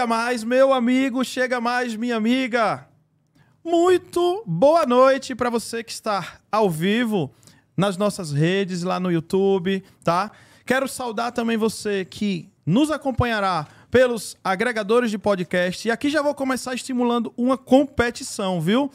Chega mais, meu amigo, chega mais, minha amiga. Muito boa noite para você que está ao vivo nas nossas redes, lá no YouTube, tá? Quero saudar também você que nos acompanhará pelos agregadores de podcast. E aqui já vou começar estimulando uma competição, viu?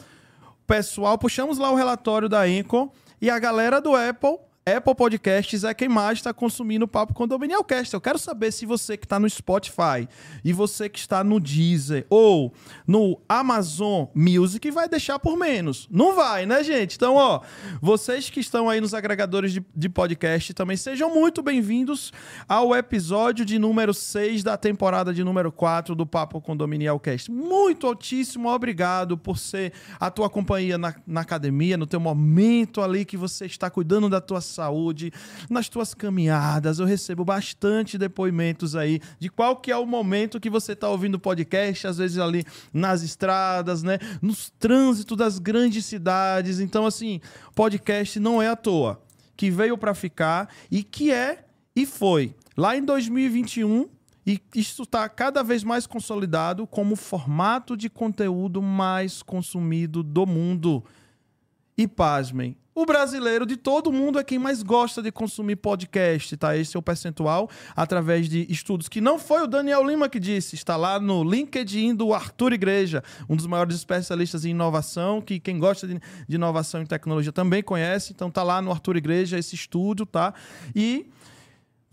Pessoal, puxamos lá o relatório da Enco e a galera do Apple Apple Podcasts é quem mais está consumindo o Papo Condominial Cast. Eu quero saber se você que está no Spotify e você que está no Deezer ou no Amazon Music vai deixar por menos. Não vai, né, gente? Então, ó, vocês que estão aí nos agregadores de, de podcast também sejam muito bem-vindos ao episódio de número 6 da temporada de número 4 do Papo Condominial Cast. Muito altíssimo obrigado por ser a tua companhia na, na academia, no teu momento ali que você está cuidando da tua saúde, nas tuas caminhadas. Eu recebo bastante depoimentos aí de qual que é o momento que você está ouvindo o podcast, às vezes ali nas estradas, né? Nos trânsitos das grandes cidades. Então, assim, podcast não é à toa. Que veio para ficar e que é e foi. Lá em 2021, e isso está cada vez mais consolidado como o formato de conteúdo mais consumido do mundo. E pasmem, o brasileiro de todo mundo é quem mais gosta de consumir podcast, tá? Esse é o percentual através de estudos que não foi o Daniel Lima que disse, está lá no LinkedIn do Arthur Igreja, um dos maiores especialistas em inovação, que quem gosta de, inovação e tecnologia também conhece, então tá lá no Arthur Igreja esse estudo, tá? E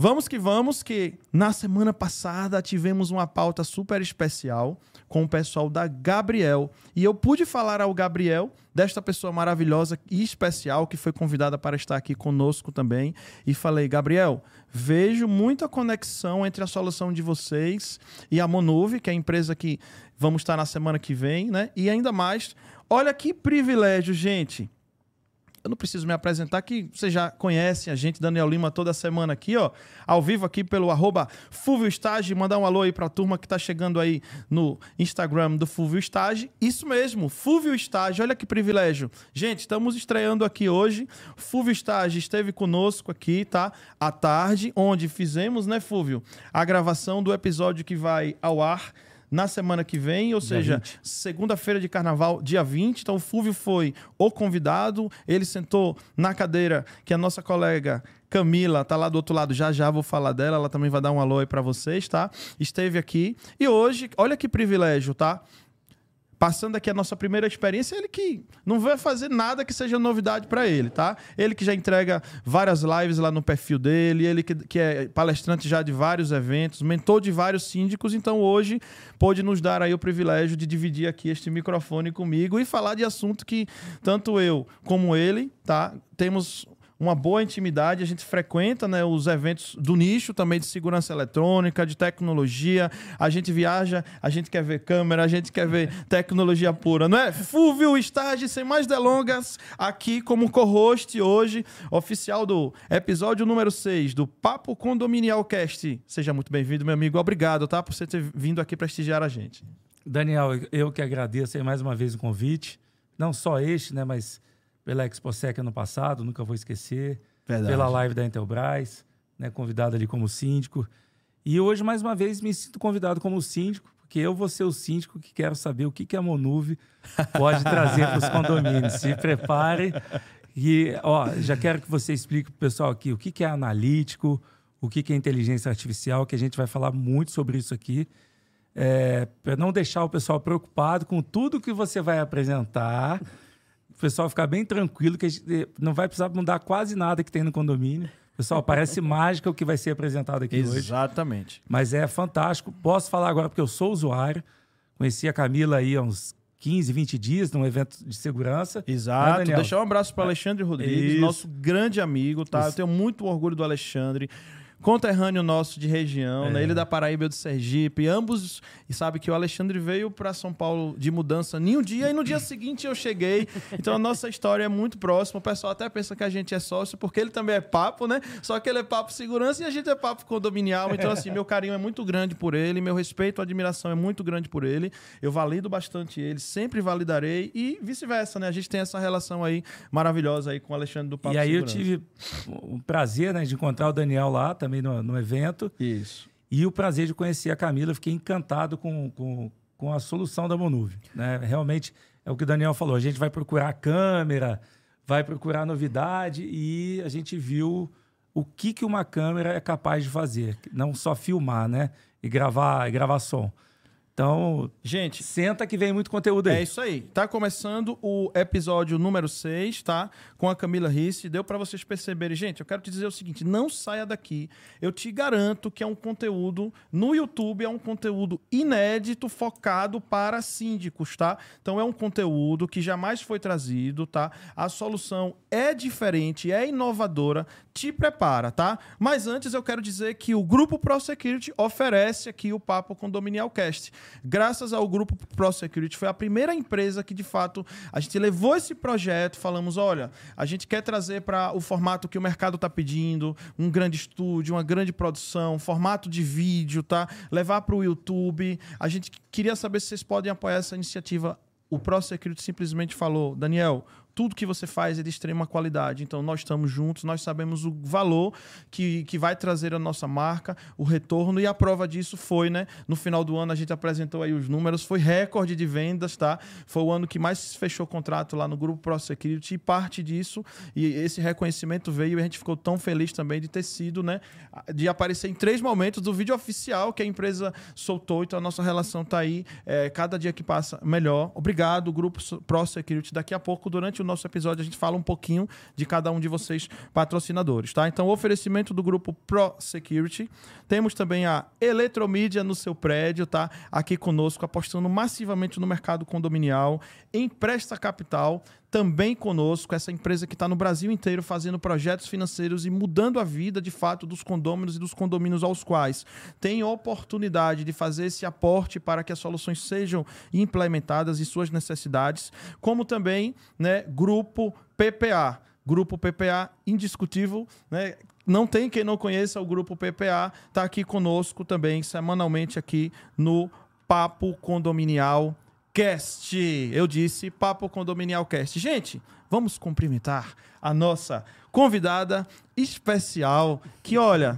Vamos que vamos, que na semana passada tivemos uma pauta super especial com o pessoal da Gabriel. E eu pude falar ao Gabriel, desta pessoa maravilhosa e especial, que foi convidada para estar aqui conosco também. E falei, Gabriel, vejo muita conexão entre a solução de vocês e a Monuve, que é a empresa que vamos estar na semana que vem, né? E ainda mais, olha que privilégio, gente eu não preciso me apresentar, que você já conhece a gente, Daniel Lima, toda semana aqui, ó, ao vivo aqui pelo arroba mandar um alô aí pra turma que tá chegando aí no Instagram do Fulvio Stage. Isso mesmo, Fulvio Stage, olha que privilégio. Gente, estamos estreando aqui hoje, Fulvio Stage esteve conosco aqui, tá, à tarde, onde fizemos, né, Fulvio, a gravação do episódio que vai ao ar na semana que vem, ou dia seja, segunda-feira de carnaval, dia 20. Então, o Fúvio foi o convidado, ele sentou na cadeira que a nossa colega Camila tá lá do outro lado, já já vou falar dela, ela também vai dar um alô aí para vocês, tá? Esteve aqui. E hoje, olha que privilégio, tá? Passando aqui a nossa primeira experiência, ele que não vai fazer nada que seja novidade para ele, tá? Ele que já entrega várias lives lá no perfil dele, ele que, que é palestrante já de vários eventos, mentor de vários síndicos, então hoje pôde nos dar aí o privilégio de dividir aqui este microfone comigo e falar de assunto que tanto eu como ele, tá? Temos uma boa intimidade, a gente frequenta né, os eventos do nicho também de segurança eletrônica, de tecnologia, a gente viaja, a gente quer ver câmera, a gente quer ver tecnologia pura, não é? Fúvio Estágio, sem mais delongas, aqui como co-host hoje, oficial do episódio número 6 do Papo Condominial Cast. Seja muito bem-vindo, meu amigo. Obrigado, tá? Por você ter vindo aqui prestigiar a gente. Daniel, eu que agradeço aí mais uma vez o convite. Não só este, né, mas pela ExpoSec ano passado, nunca vou esquecer. Verdade. Pela live da Intelbras, né, convidado ali como síndico. E hoje, mais uma vez, me sinto convidado como síndico, porque eu vou ser o síndico que quero saber o que, que a Monuve pode trazer para os condomínios. Se prepare. E, ó, já quero que você explique para o pessoal aqui o que, que é analítico, o que, que é inteligência artificial, que a gente vai falar muito sobre isso aqui. É, para não deixar o pessoal preocupado com tudo que você vai apresentar pessoal ficar bem tranquilo que gente, não vai precisar mudar quase nada que tem no condomínio. Pessoal, parece mágica o que vai ser apresentado aqui Exatamente. hoje. Exatamente. Mas é fantástico. Posso falar agora porque eu sou usuário. Conheci a Camila aí há uns 15, 20 dias num evento de segurança. Exato. Né, Deixar um abraço para Alexandre Rodrigues, Isso. nosso grande amigo, tá? Isso. Eu tenho muito orgulho do Alexandre conterrâneo nosso de região, né? é. né? Ele da Paraíba e do Sergipe, ambos, e sabe que o Alexandre veio para São Paulo de mudança em um dia e no dia seguinte eu cheguei. Então a nossa história é muito próxima. O pessoal até pensa que a gente é sócio porque ele também é papo, né? Só que ele é papo segurança e a gente é papo condominial. Então assim, meu carinho é muito grande por ele, meu respeito, admiração é muito grande por ele. Eu valido bastante ele, sempre validarei e vice-versa, né? A gente tem essa relação aí maravilhosa aí com o Alexandre do Papo E aí Segurança. eu tive o prazer, né, de encontrar o Daniel lá também também no, no evento. Isso. E o prazer de conhecer a Camila, fiquei encantado com, com, com a solução da Monuve. Né? Realmente é o que o Daniel falou, a gente vai procurar a câmera, vai procurar novidade e a gente viu o que, que uma câmera é capaz de fazer, não só filmar, né? E gravar, e gravar som. Então, gente, senta que vem muito conteúdo aí. É isso aí. Tá começando o episódio número 6, tá? Com a Camila Risse. Deu para vocês perceberem. Gente, eu quero te dizer o seguinte: não saia daqui. Eu te garanto que é um conteúdo no YouTube, é um conteúdo inédito, focado para síndicos, tá? Então é um conteúdo que jamais foi trazido, tá? A solução é diferente, é inovadora. Te prepara, tá? Mas antes eu quero dizer que o Grupo Pro Security oferece aqui o Papo Condominial Cast graças ao grupo ProSecurity, foi a primeira empresa que, de fato, a gente levou esse projeto, falamos, olha, a gente quer trazer para o formato que o mercado está pedindo, um grande estúdio, uma grande produção, formato de vídeo, tá? Levar para o YouTube. A gente queria saber se vocês podem apoiar essa iniciativa. O ProSecurity simplesmente falou, Daniel, tudo que você faz é de extrema qualidade. Então, nós estamos juntos, nós sabemos o valor que, que vai trazer a nossa marca, o retorno, e a prova disso foi, né? No final do ano, a gente apresentou aí os números, foi recorde de vendas, tá? Foi o ano que mais fechou contrato lá no Grupo Pro Security, e parte disso, e esse reconhecimento veio, e a gente ficou tão feliz também de ter sido, né? De aparecer em três momentos do vídeo oficial que a empresa soltou, então a nossa relação está aí, é, cada dia que passa, melhor. Obrigado, Grupo Pro Security. Daqui a pouco, durante o nosso episódio a gente fala um pouquinho de cada um de vocês patrocinadores, tá? Então, oferecimento do grupo Pro Security. Temos também a Eletromídia no seu prédio, tá? Aqui conosco, apostando massivamente no mercado condominial. Empresta Capital, também conosco, essa empresa que está no Brasil inteiro fazendo projetos financeiros e mudando a vida de fato dos condôminos e dos condomínios aos quais tem oportunidade de fazer esse aporte para que as soluções sejam implementadas e suas necessidades, como também, né, grupo PPA. Grupo PPA indiscutível, né? Não tem quem não conheça o grupo PPA, está aqui conosco também semanalmente aqui no Papo Condominial Cast. Eu disse Papo Condominial Cast. Gente, vamos cumprimentar a nossa convidada especial que, olha,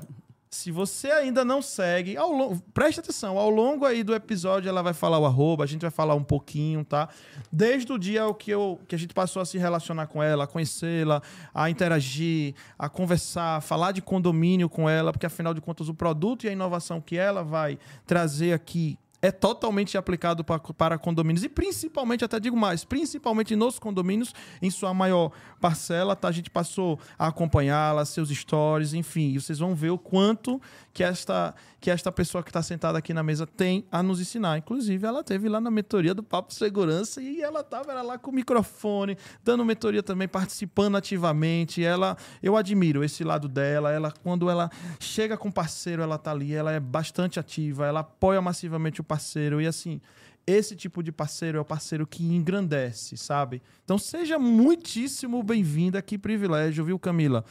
se você ainda não segue, ao longo, preste atenção, ao longo aí do episódio ela vai falar o arroba, a gente vai falar um pouquinho, tá? Desde o dia que, eu, que a gente passou a se relacionar com ela, a conhecê-la, a interagir, a conversar, a falar de condomínio com ela, porque afinal de contas o produto e a inovação que ela vai trazer aqui é totalmente aplicado para, condomínios e principalmente, até digo mais, principalmente nos condomínios, em sua maior parcela, tá? A gente passou a acompanhá-la, seus stories, enfim, e vocês vão ver o quanto que esta, que esta pessoa que está sentada aqui na mesa tem a nos ensinar. Inclusive, ela teve lá na mentoria do Papo Segurança e ela estava lá com o microfone, dando mentoria também, participando ativamente. Ela, eu admiro esse lado dela. Ela, quando ela chega com parceiro, ela tá ali, ela é bastante ativa, ela apoia massivamente o parceiro e assim esse tipo de parceiro é o parceiro que engrandece, sabe? Então seja muitíssimo bem-vinda, que privilégio, viu, Camila?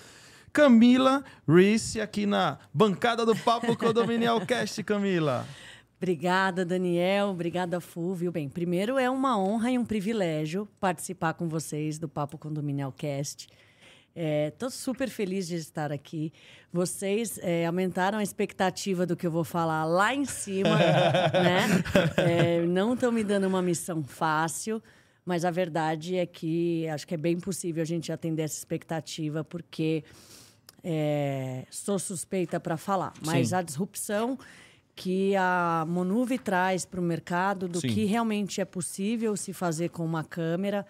Camila Reese aqui na bancada do Papo Condominial Cast, Camila. Obrigada, Daniel. Obrigada, Fulvio. Bem, primeiro é uma honra e um privilégio participar com vocês do Papo Condominial Cast. Estou é, super feliz de estar aqui. Vocês é, aumentaram a expectativa do que eu vou falar lá em cima, né? É, não estão me dando uma missão fácil, mas a verdade é que acho que é bem possível a gente atender essa expectativa, porque é, sou suspeita para falar, mas Sim. a disrupção que a Monuve traz para o mercado do Sim. que realmente é possível se fazer com uma câmera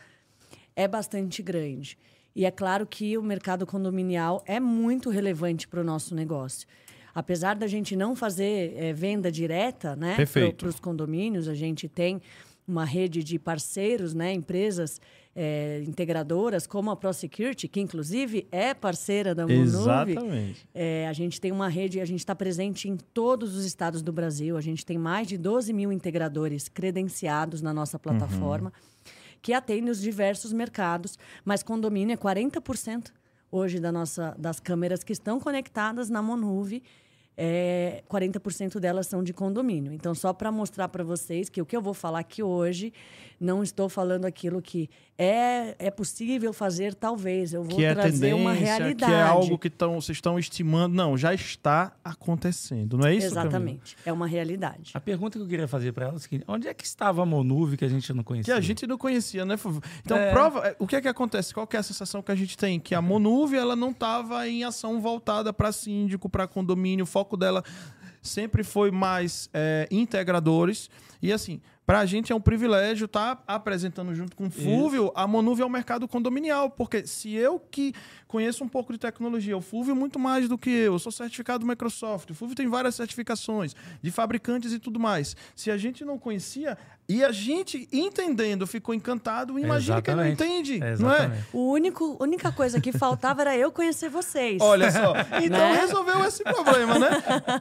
é bastante grande. E é claro que o mercado condominial é muito relevante para o nosso negócio. Apesar da gente não fazer é, venda direta né, para os condomínios, a gente tem uma rede de parceiros, né, empresas é, integradoras como a ProSecurity, que inclusive é parceira da Monuve. Exatamente. É, a gente tem uma rede, a gente está presente em todos os estados do Brasil. A gente tem mais de 12 mil integradores credenciados na nossa plataforma, uhum. que atendem os diversos mercados, mas condomínio é 40% hoje da nossa, das câmeras que estão conectadas na Monuve é, 40% delas são de condomínio. Então, só para mostrar para vocês que o que eu vou falar aqui hoje, não estou falando aquilo que é, é possível fazer, talvez. Eu vou que é trazer uma realidade. Que é algo que tão, vocês estão estimando. Não, já está acontecendo, não é isso? Exatamente. Camila? É uma realidade. A pergunta que eu queria fazer para ela é a seguinte: onde é que estava a Monuve que a gente não conhecia? Que a gente não conhecia, né, Então, é... prova. É, o que é que acontece? Qual que é a sensação que a gente tem? Que a Monuve ela não estava em ação voltada para síndico, para condomínio, o foco dela sempre foi mais é, integradores. E assim, para a gente é um privilégio estar tá apresentando junto com o Fúvio Isso. a Monúvia ao mercado condominial, porque se eu que conheço um pouco de tecnologia, o Fúvio muito mais do que eu, eu sou certificado Microsoft, o Fúvio tem várias certificações de fabricantes e tudo mais. Se a gente não conhecia, e a gente entendendo ficou encantado, imagina quem não entende, Exatamente. não é? O único, única coisa que faltava era eu conhecer vocês. Olha só, então né? resolveu esse problema, né?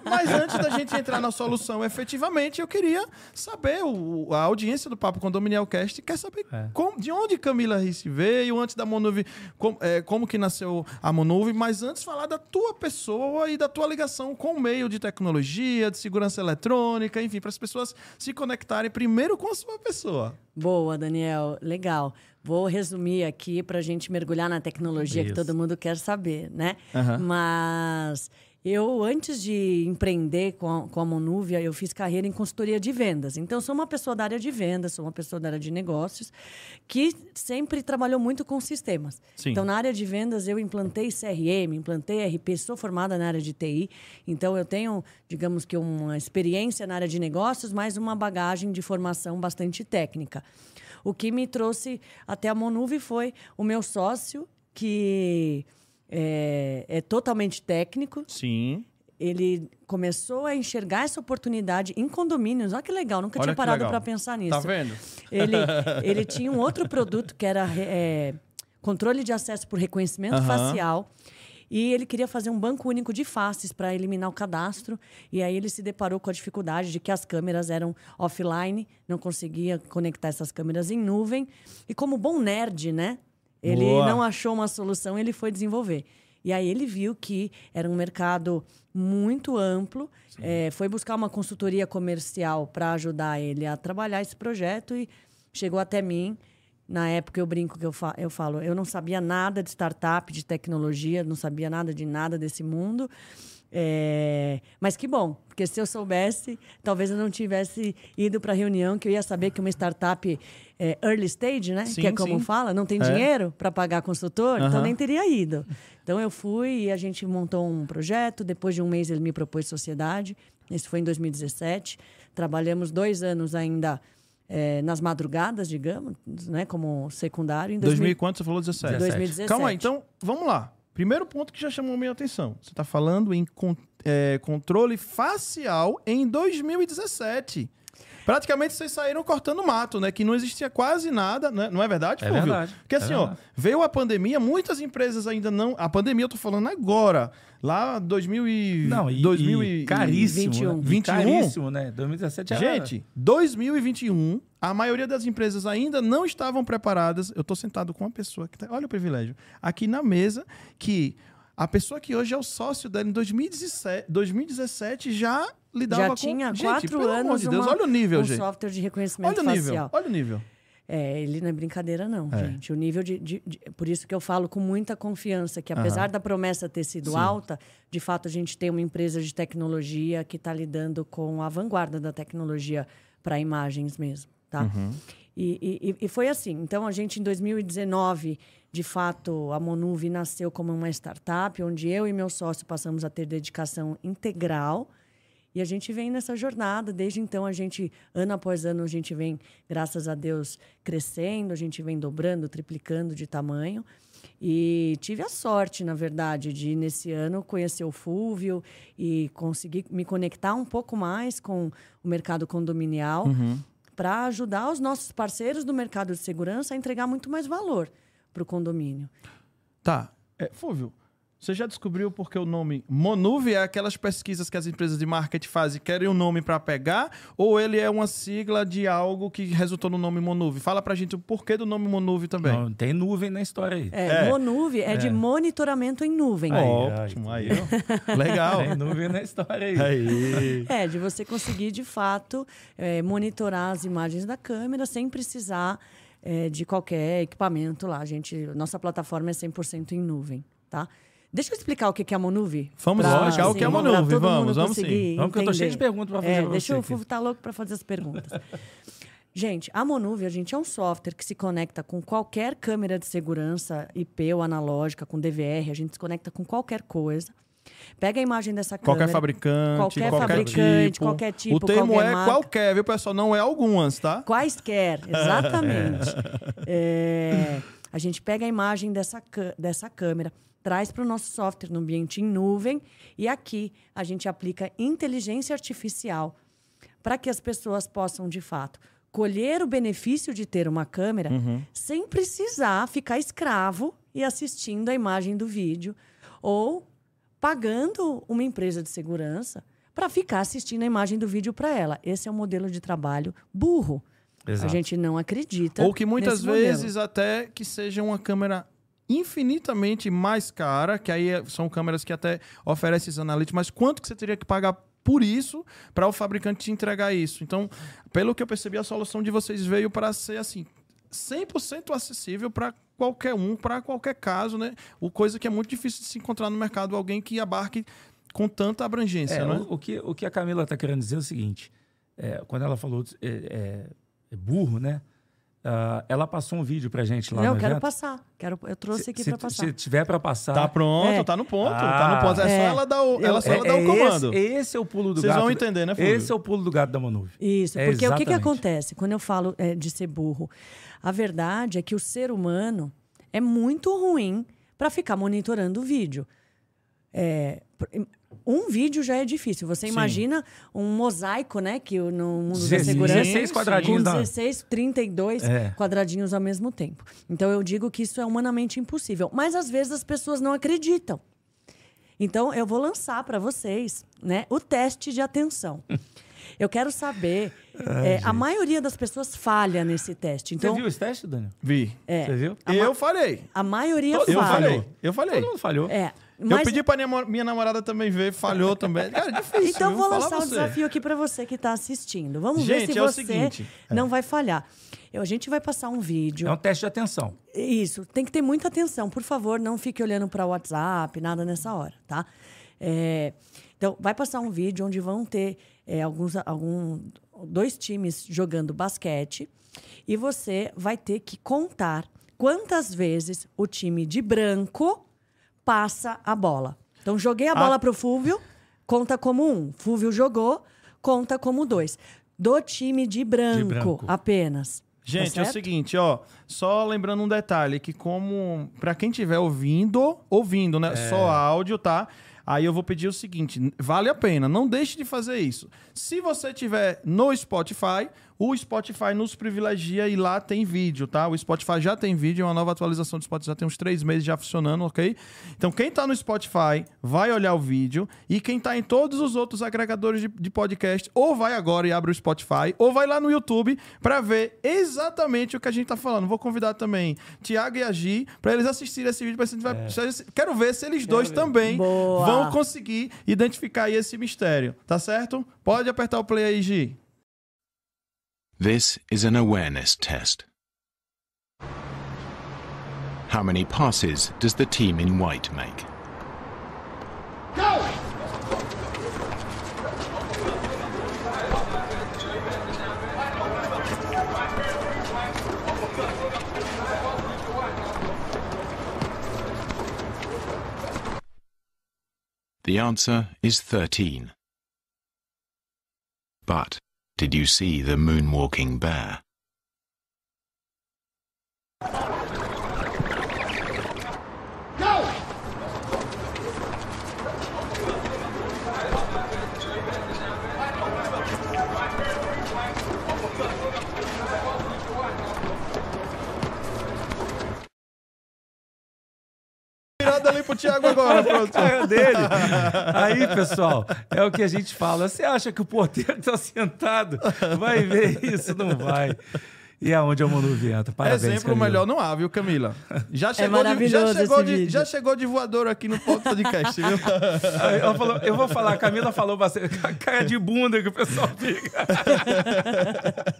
Mas antes da gente entrar na solução efetivamente, eu queria saber o a audiência do Papo Condominial Cast quer saber é. como, de onde Camila Risse veio, antes da Monuve, com, é, como que nasceu a Monuve, mas antes falar da tua pessoa e da tua ligação com o meio de tecnologia, de segurança eletrônica, enfim, para as pessoas se conectarem primeiro com a sua pessoa. Boa, Daniel, legal. Vou resumir aqui para a gente mergulhar na tecnologia Isso. que todo mundo quer saber, né? Uhum. Mas eu, antes de empreender com a, com a Monúvia, eu fiz carreira em consultoria de vendas. Então, sou uma pessoa da área de vendas, sou uma pessoa da área de negócios, que sempre trabalhou muito com sistemas. Sim. Então, na área de vendas, eu implantei CRM, implantei RP, sou formada na área de TI. Então, eu tenho, digamos que, uma experiência na área de negócios, mas uma bagagem de formação bastante técnica. O que me trouxe até a Monúvia foi o meu sócio, que é, é totalmente técnico. Sim ele começou a enxergar essa oportunidade em condomínios. Olha que legal, nunca Olha tinha parado para pensar nisso. Tá vendo? Ele, ele tinha um outro produto que era é, controle de acesso por reconhecimento uhum. facial. E ele queria fazer um banco único de faces para eliminar o cadastro. E aí ele se deparou com a dificuldade de que as câmeras eram offline, não conseguia conectar essas câmeras em nuvem. E como bom nerd, né? Ele Boa. não achou uma solução, ele foi desenvolver. E aí ele viu que era um mercado muito amplo, é, foi buscar uma consultoria comercial para ajudar ele a trabalhar esse projeto e chegou até mim. Na época eu brinco que eu, fa eu falo, eu não sabia nada de startup, de tecnologia, não sabia nada de nada desse mundo. É, mas que bom, porque se eu soubesse, talvez eu não tivesse ido para a reunião, que eu ia saber que uma startup é, early stage, né? Sim, que é como sim. fala, não tem é. dinheiro para pagar consultor, uhum. então nem teria ido. Então eu fui e a gente montou um projeto. Depois de um mês ele me propôs sociedade. Isso foi em 2017. Trabalhamos dois anos ainda é, nas madrugadas, digamos, né? Como secundário. Em 2000, 2000 quanto você falou? 17. 2017. Calma aí, então vamos lá. Primeiro ponto que já chamou minha atenção. Você está falando em con é, controle facial em 2017. Praticamente vocês saíram cortando mato, né? Que não existia quase nada, né? não é verdade, É verdade. Porque assim, é ó, veio a pandemia, muitas empresas ainda não. A pandemia eu tô falando agora. Lá 2000 e... Não, e, 2000 e, caríssimo. 21. 21. Caríssimo, né? 2017 era... Gente, 2021, a maioria das empresas ainda não estavam preparadas. Eu tô sentado com uma pessoa que tá, olha o privilégio, aqui na mesa, que a pessoa que hoje é o sócio dela em 2017, 2017 já lidava já tinha com... quatro gente, anos de Deus, uma, olha o nível, um gente. software de reconhecimento olha o nível, facial. Olha o nível. É, ele não é brincadeira, não, é. gente. O nível de, de, de, Por isso que eu falo com muita confiança que, apesar uhum. da promessa ter sido Sim. alta, de fato a gente tem uma empresa de tecnologia que está lidando com a vanguarda da tecnologia para imagens mesmo, tá? Uhum. E, e, e, foi assim. Então, a gente, em 2019, de fato, a Monuve nasceu como uma startup, onde eu e meu sócio passamos a ter dedicação integral e a gente vem nessa jornada, desde então a gente, ano após ano, a gente vem, graças a Deus, crescendo, a gente vem dobrando, triplicando de tamanho. E tive a sorte, na verdade, de nesse ano conhecer o Fúvio e conseguir me conectar um pouco mais com o mercado condominial uhum. para ajudar os nossos parceiros do mercado de segurança a entregar muito mais valor para o condomínio. Tá. É, Fúvio, Você já descobriu porque o nome Monuve é aquelas pesquisas que as empresas de marketing fazem e querem um nome para pegar? Ou ele é uma sigla de algo que resultou no nome Monuve? Fala pra gente o porquê do nome Monuve também. Não, tem nuvem na história aí. É, é. Monuve é, é, de monitoramento em nuvem. Aí, Ótimo, aí. Legal. Tem nuvem na história aí. aí. É, de você conseguir, de fato, é, monitorar as imagens da câmera sem precisar é, de qualquer equipamento lá. A gente, nossa plataforma é 100% em nuvem, tá? Deixa eu explicar o que é a Monuvi. Vamos pra, explicar assim, o que é a Monuvi. Vamos, vamos sim. Vamos, que eu tô cheio de perguntas para fazer. É, deixa eu, estar tá louco para fazer as perguntas. gente, a Monuvi, a gente é um software que se conecta com qualquer câmera de segurança IP ou analógica, com DVR, a gente se conecta com qualquer coisa. Pega a imagem dessa câmera. Qualquer fabricante, qualquer, qualquer fabricante, tipo. qualquer tipo. O termo qualquer é marca. qualquer, viu, pessoal? Não é algumas, tá? Quaisquer, exatamente. é, a gente pega a imagem dessa, dessa câmera, traz para o nosso software no ambiente em nuvem e aqui a gente aplica inteligência artificial para que as pessoas possam, de fato, colher o benefício de ter uma câmera uhum. sem precisar ficar escravo e assistindo a imagem do vídeo ou pagando uma empresa de segurança para ficar assistindo a imagem do vídeo para ela. Esse é um modelo de trabalho burro. Exato. A gente não acredita. Ou que muitas vezes modelo. até que seja uma câmera infinitamente mais cara, que aí é, são câmeras que até oferecem esses analíticos, mas quanto que você teria que pagar por isso para o fabricante te entregar isso? Então, pelo que eu percebi, a solução de vocês veio para ser assim, 100% acessível para qualquer um, para qualquer caso, né? O coisa que é muito difícil de se encontrar no mercado alguém que abarque com tanta abrangência, é, né? o, o, que, o que a Camila está querendo dizer é o seguinte, é, quando ela falou é, é, é burro, né? Uh, ela passou um vídeo pra gente lá Não, no eu quero evento. passar. Quero, eu trouxe aqui se, para passar. Se tiver para passar. Tá pronto, é. tá no ponto. Ah, tá no ponto. É, é. só ela dar o, ela só é, dar o comando. Esse, esse, é o pulo do Vocês gato. Vocês vão entender, né, Fulvio? Esse é o pulo do gato da Manuve. Isso, é porque o que, que acontece quando eu falo é, de ser burro? A verdade é que o ser humano é muito ruim para ficar monitorando o vídeo. É, um vídeo já é difícil. Você Sim. imagina um mosaico, né? Que no mundo 16, da segurança. 16 quadradinhos. Com 16, 32 é. quadradinhos ao mesmo tempo. Então eu digo que isso é humanamente impossível. Mas às vezes as pessoas não acreditam. Então eu vou lançar para vocês né, o teste de atenção. Eu quero saber. Ai, é, a maioria das pessoas falha nesse teste. Então, Você viu esse teste, Daniel? Vi. É, Você viu? Eu falei. A maioria eu falha. Falei. Eu falei. Todo mundo falhou. É. Mas... Eu pedi pra minha, minha namorada também ver, falhou também. Cara, é difícil. Então eu vou lançar o um desafio aqui para você que está assistindo. Vamos gente, ver se é você seguinte, não é. vai falhar. Eu, a gente vai passar um vídeo. É um teste de atenção. Isso, tem que ter muita atenção. Por favor, não fique olhando para o WhatsApp, nada nessa hora, tá? É, então, vai passar um vídeo onde vão ter é, alguns, algum, dois times jogando basquete e você vai ter que contar quantas vezes o time de branco passa a bola. Então, joguei a bola ah. para o Fúvio, conta como um. Fúvio jogou, conta como dois. Do time de branco, de branco. apenas. Tá Gente, tá é o seguinte, ó, só lembrando um detalhe que como para quem estiver ouvindo, ouvindo, né, é. só áudio, tá? Aí eu vou pedir o seguinte: vale a pena, não deixe de fazer isso. Se você tiver no Spotify, o Spotify nos privilegia e lá tem vídeo, tá? O Spotify já tem vídeo, é uma nova atualização do Spotify já tem uns três meses já funcionando, ok? Então quem tá no Spotify vai olhar o vídeo e quem tá em todos os outros agregadores de, de podcast ou vai agora e abre o Spotify ou vai lá no YouTube para ver exatamente o que a gente tá falando. Vou convidar também Tiago e a Gi para eles assistirem esse vídeo. Pra gente vai, é. Quero ver se eles Quero dois ver. também Boa. vão conseguir identificar esse mistério, tá certo? Pode apertar o play aí, Gi. This is an awareness test. How many passes does the team in white make? Go! The answer is 13. But did you see the moonwalking bear? Olhei pro Thiago agora, pronto. cara dele. Aí, pessoal, é o que a gente fala. Você acha que o porteiro tá sentado vai ver isso? Não vai. E aonde é o Vieta? Parabéns, Exemplo Camila. melhor não há, viu, Camila? Já chegou, de, já, chegou de, já chegou de voador aqui no podcast, viu? Aí ela falou, eu vou falar, a Camila falou bastante. Cara de bunda que o pessoal fica.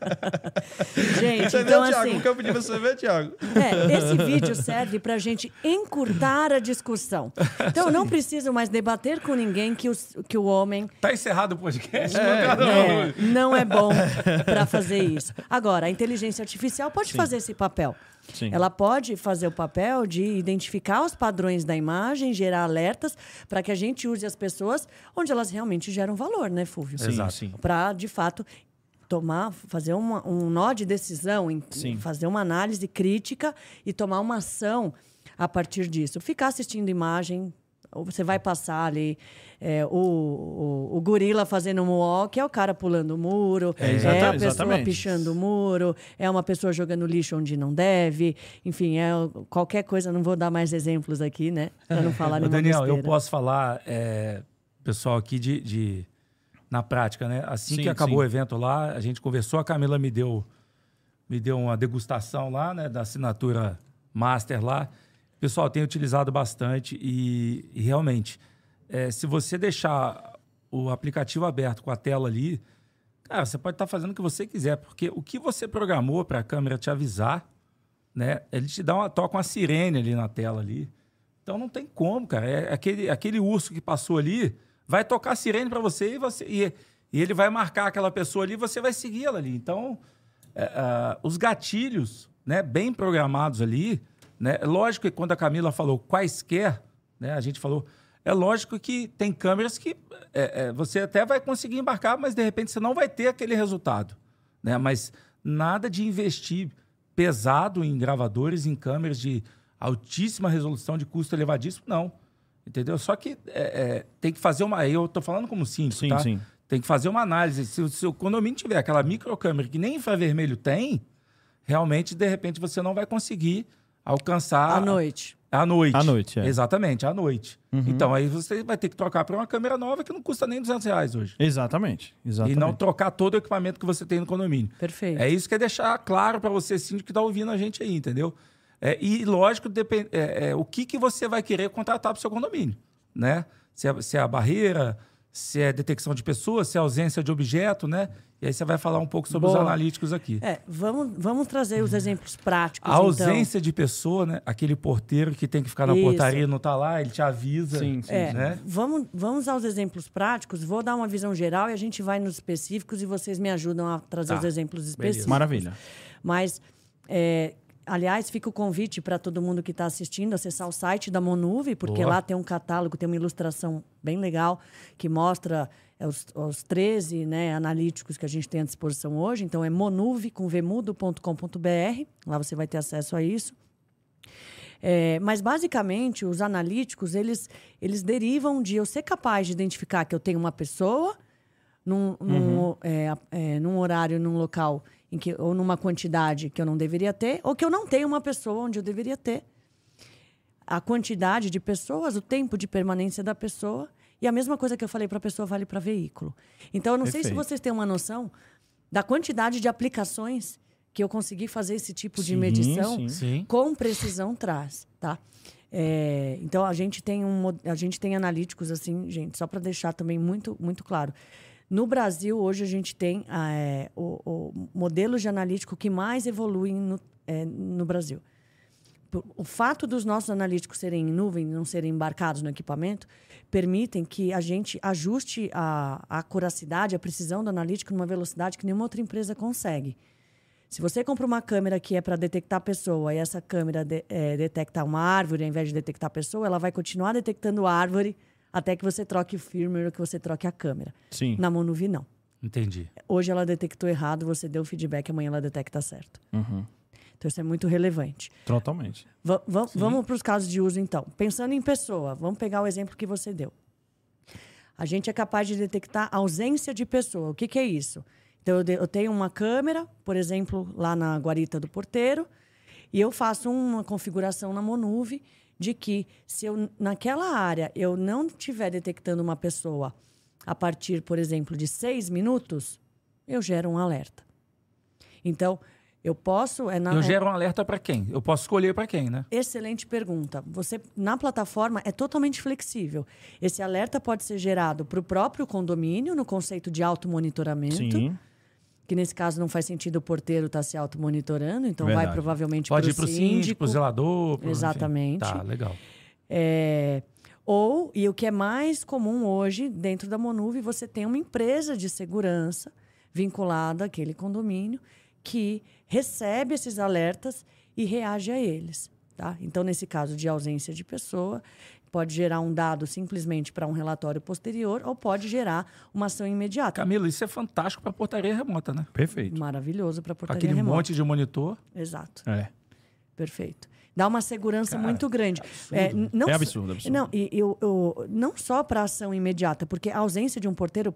Gente, Entendeu, então Thiago? assim, O que eu pedi pra você ver, Thiago? É, esse vídeo serve para a gente encurtar a discussão. Então, eu não preciso mais debater com ninguém que, os, que o homem Tá encerrado o podcast? É, Não, não, é, não é bom para fazer isso. Agora, a inteligência artificial pode fazer esse papel. Sim. Ela pode fazer o papel de identificar os padrões da imagem, gerar alertas para que a gente use as pessoas onde elas realmente geram valor, né, Fúvio? Sim, Exato. sim. Para, de fato, tomar, fazer uma- um nó de decisão, em- Sim. fazer uma análise crítica e tomar uma ação a partir disso. Ficar assistindo imagem, você vai passar ali é, o, o, o gorila fazendo um walk, é o cara pulando o muro, É, é, a pessoa exatamente. pichando o muro, é uma pessoa jogando lixo onde não deve, enfim, é qualquer coisa. Não vou dar mais exemplos aqui, né? Para não falar Ô, nenhuma Daniel, eu besteira. posso falar, é, pessoal, aqui de, de- na prática, né? Assim Sim, que acabou sim. o evento lá, a gente conversou, a Camila me deu, me deu uma degustação lá, né? Da assinatura Master lá. Pessoal, tem utilizado bastante e, e realmente, é, se você deixar o aplicativo aberto com a tela ali, cara, você pode estar fazendo o que você quiser, porque o que você programou para a câmera te avisar, né? Ele te dá uma toca uma sirene ali na tela ali. Então não tem como, cara. É aquele, aquele urso que passou ali vai tocar a sirene para você e você e, e ele vai marcar aquela pessoa ali e você vai seguir ela ali. Então é, ah, os gatilhos, né, bem programados ali, né? é Lógico que quando a Camila falou quaisquer, né, a gente falou é lógico que tem câmeras que é, é, você até vai conseguir embarcar, mas de repente você não vai ter aquele resultado, né? Mas nada de investir pesado em gravadores, em câmeras de altíssima resolução, de custo elevadíssimo, não. Entendeu? Só que é, é, tem que fazer uma. Eu tô falando como síndico, Sim, tá? sim. Tem que fazer uma análise. Se, o- se o condomínio tiver aquela microcâmera que nem infravermelho tem, realmente, de repente, você não vai conseguir alcançar. À noite. À noite. À noite, é. Exatamente, à noite. Então, aí você vai ter que trocar para uma câmera nova que não custa nem 200 reais hoje. Exatamente. Exatamente. E não trocar todo o equipamento que você tem no condomínio. Perfeito. É isso que é deixar claro para você, síndico, que está ouvindo a gente aí, entendeu? É, e, lógico, depen- é, é, o que, que você vai querer contratar para o seu condomínio, né? Se é, se é a barreira, se é detecção de pessoas, se é ausência de objeto, né? E aí você vai falar um pouco sobre os Boa. analíticos aqui. É, vamos, vamos trazer os exemplos práticos, A então. ausência de pessoa, né? Aquele porteiro que tem que ficar na Isso. portaria, não tá lá, ele te avisa. Sim, sim, É, né? vamos, vamos aos exemplos práticos. Vou dar uma visão geral e a gente vai nos específicos e vocês me ajudam a trazer Tá. os exemplos específicos. Maravilha. Mas, é, aliás, fica o convite para todo mundo que está assistindo acessar o site da Monuve, porque Boa. lá tem um catálogo, tem uma ilustração bem legal que mostra é, os, os 13 né, analíticos que a gente tem à disposição hoje. Então, é monuve, com vemudo.com.br. Lá você vai ter acesso a isso. É, mas basicamente os analíticos eles eles derivam de eu ser capaz de identificar que eu tenho uma pessoa num, num, é, é, num horário, num local em que ou numa quantidade que eu não deveria ter, ou que eu não tenho uma pessoa onde eu deveria ter. A quantidade de pessoas, o tempo de permanência da pessoa e a mesma coisa que eu falei para a pessoa vale para veículo. Então eu não sei se Perfeito. vocês têm uma noção da quantidade de aplicações que eu consegui fazer esse tipo de Sim, medição sim. Sim. com precisão traz, tá? É, então a gente tem um a gente tem analíticos assim, gente, só para deixar também muito muito claro. No Brasil hoje a gente tem ah, é, o, o modelo de analítico que mais evolui no, é, no Brasil. O fato dos nossos analíticos serem em nuvem, não serem embarcados no equipamento, permitem que a gente ajuste a, a acuracidade, a precisão do analítico numa velocidade que nenhuma outra empresa consegue. Se você compra uma câmera que é para detectar pessoa e essa câmera de- é, detecta uma árvore ao invés de detectar pessoa, ela vai continuar detectando árvore até que você troque o firmware ou que você troque a câmera. Sim. Na Monuvi, não. Entendi. Hoje ela detectou errado, você deu o feedback, amanhã ela detecta certo. Então isso é muito relevante. Totalmente. Va- vamos para os casos de uso, então. Pensando em pessoa, vamos pegar o exemplo que você deu. A gente é capaz de detectar ausência de pessoa. O que, que é isso? Então, eu, eu tenho uma câmera, por exemplo, lá na guarita do porteiro, e eu faço uma configuração na Monuve de que se eu naquela área eu não estiver detectando uma pessoa a partir, por exemplo, de seis minutos, eu gero um alerta. Então, eu posso. É na, Eu é- gero um alerta para quem? Eu posso escolher para quem, né? Excelente pergunta. Você na plataforma é totalmente flexível. Esse alerta pode ser gerado para o próprio condomínio no conceito de automonitoramento, Sim. Que nesse caso não faz sentido o porteiro estar se automonitorando, então vai Verdade. provavelmente Pode ir para para o síndico, pro zelador. pro- enfim. Exatamente. Tá, legal. É, ou, e o que é mais comum hoje, dentro da Monuve, você tem uma empresa de segurança vinculada àquele condomínio que recebe esses alertas e reage a eles. Tá? Então, nesse caso de ausência de pessoa, pode gerar um dado simplesmente para um relatório posterior ou pode gerar uma ação imediata. Camilo, isso é fantástico para portaria remota, né? Perfeito. Maravilhoso para portaria aquele remota. monte de monitor. Exato. É. Perfeito. Dá uma segurança Cara, muito grande. É, n- não É só- absurdo, absurdo. Não, e eu, eu- não só para ação imediata, porque a ausência de um porteiro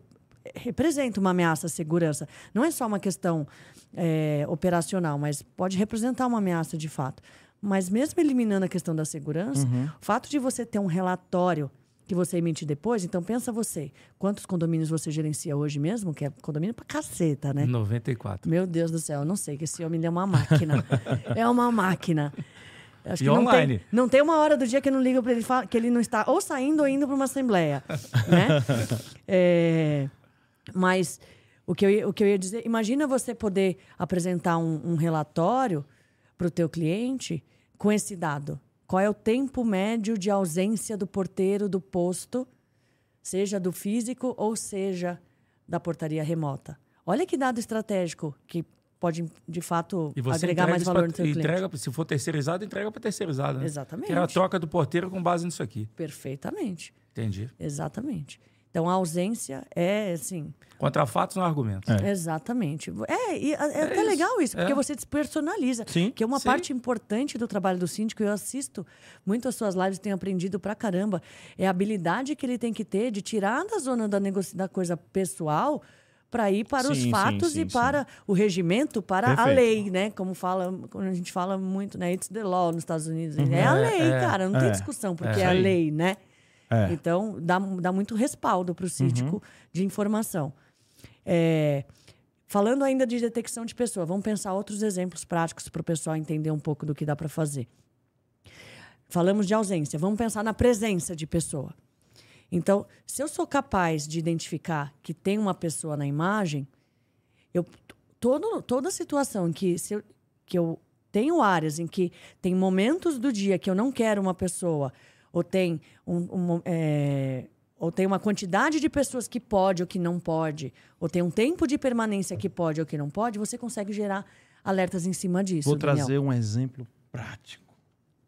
representa uma ameaça à segurança. Não é só uma questão é, operacional, mas pode representar uma ameaça de fato. Mas mesmo eliminando a questão da segurança, Uhum. o fato de você ter um relatório que você emite depois, então pensa você, quantos condomínios você gerencia hoje mesmo, que é condomínio pra caceta, né? 94. Meu Deus do céu, eu não sei que esse homem é uma máquina. é uma máquina. Acho E que não online? Tem, não tem uma hora do dia que eu não ligo para ele fala que ele não está ou saindo ou indo para uma assembleia, né? É, mas o que, eu, ia- o que eu ia dizer, imagina você poder apresentar um, um relatório para o teu cliente com esse dado. Qual é o tempo médio de ausência do porteiro do posto, seja do físico ou seja da portaria remota? Olha que dado estratégico que pode, de fato, agregar mais valor pra- no teu cliente. entrega, Se for terceirizado, entrega para terceirizado. Né? Exatamente. Que é a troca do porteiro com base nisso aqui. Perfeitamente. Entendi. Exatamente. Então, a ausência é, assim... Contra fatos não argumentos. Exatamente. É, e é, é até isso. legal isso, porque É. você despersonaliza. Sim. Que é uma Sim. parte importante do trabalho do síndico, eu assisto muito as suas lives, tenho aprendido pra caramba. É a habilidade que ele tem que ter de tirar da zona da, negoci... da coisa pessoal para ir para os Sim, sim, fatos sim, e para o regimento, para a Perfeito. lei, né? Como fala, como a gente fala muito, né? It's the law nos Estados Unidos. É a lei, é, cara, não tem é. discussão, porque É. é, a lei, né? É. Então, dá, dá muito respaldo para o síndico de informação. É, falando ainda de detecção de pessoa, vamos pensar outros exemplos práticos para o pessoal entender um pouco do que dá para fazer. Falamos de ausência, vamos pensar na presença de pessoa. Então, se eu sou capaz de identificar que tem uma pessoa na imagem, eu todo, toda situação em que, se eu, que eu tenho áreas em que tem momentos do dia que eu não quero uma pessoa, ou tem, um, um, é, ou tem uma quantidade de pessoas que pode ou que não pode, ou tem um tempo de permanência que pode ou que não pode, você consegue gerar alertas em cima disso. Vou Daniel. trazer um exemplo prático.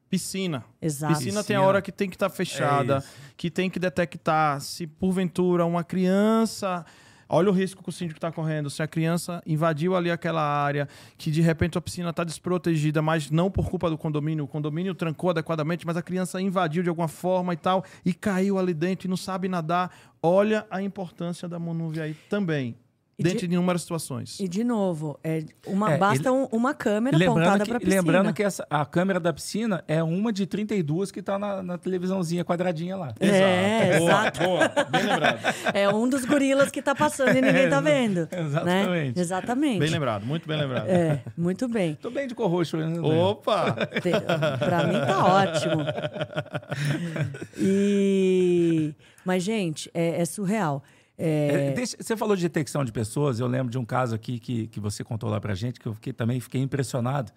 Piscina. Exato. Piscina tem a hora que tem que estar fechada, É que tem que detectar se porventura uma criança. Olha o risco que o síndico está correndo. Se a criança invadiu ali aquela área, que de repente a piscina está desprotegida, mas não por culpa do condomínio, o condomínio trancou adequadamente, mas a criança invadiu de alguma forma e tal, e caiu ali dentro e não sabe nadar. Olha a importância da Monuve aí também, E dentro de- de inúmeras situações. E, de novo, é uma, É, basta um- uma câmera apontada para a piscina. lembrando que essa, a câmera da piscina é uma de 32 que está na, na televisãozinha quadradinha lá. É, Boa, exato. boa, bem lembrado. É um dos gorilas que está passando e ninguém está vendo. né? Exatamente. Exatamente. Bem lembrado, muito bem lembrado. É, muito bem. Tô bem de cor roxo. Né? Opa! Pra mim tá ótimo. E... Mas, gente, é, é surreal. É, É, deixa- você falou de detecção de pessoas. Eu lembro de um caso aqui que, que você contou lá pra gente, que eu fiquei- também fiquei impressionado.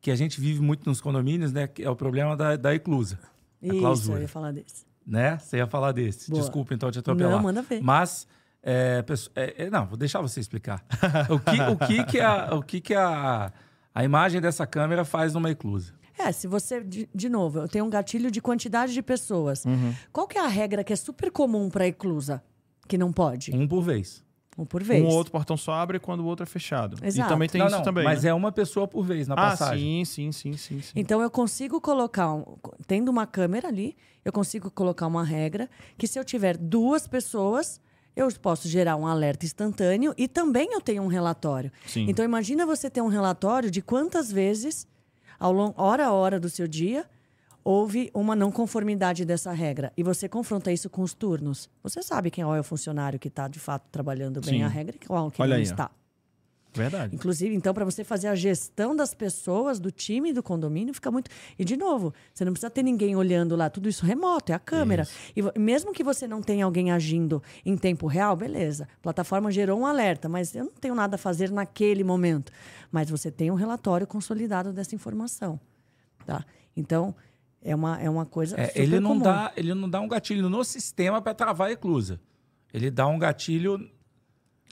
Que a gente vive muito nos condomínios, né? Que é o problema da, da eclusa. Isso, eu clausura. ia falar desse. Né? Você ia falar desse. Boa. Desculpa, então, te atropelar. Não, manda ver. Mas, é, é, é, não, vou deixar você explicar. o que, o que, que, a, o que, que a, a imagem dessa câmera faz numa eclusa? É, se você, de, de novo, eu tenho um gatilho de quantidade de pessoas. Uhum. Qual que é a regra que é super comum para eclusa? Que não pode? Um por vez. Um por vez. Um ou outro portão só abre quando o outro é fechado. Exato. E também tem não, isso não, também. mas né? é uma pessoa por vez na Ah, passagem. sim, sim, sim, sim, sim. Então eu consigo colocar, um- tendo uma câmera ali, eu consigo colocar uma regra que se eu tiver duas pessoas, eu posso gerar um alerta instantâneo e também eu tenho um relatório. Sim. Então imagina você ter um relatório de quantas vezes, ao longo, hora a hora do seu dia, houve uma não conformidade dessa regra e você confronta isso com os turnos, você sabe quem é o funcionário que está de fato trabalhando bem Sim. a regra e qual que Olha não aí, ó. está. Verdade. Inclusive, então, para você fazer a gestão das pessoas, do time do condomínio, fica muito. E, de novo, você não precisa ter ninguém olhando lá, tudo isso remoto, é a câmera. E vo- mesmo que você não tenha alguém agindo em tempo real, beleza. A plataforma gerou um alerta, mas eu não tenho nada a fazer naquele momento. Mas você tem um relatório consolidado dessa informação. Tá? Então, é uma, é uma coisa. É, super ele, não comum. dá, ele não dá um gatilho no sistema para travar a eclusa. Ele dá um gatilho,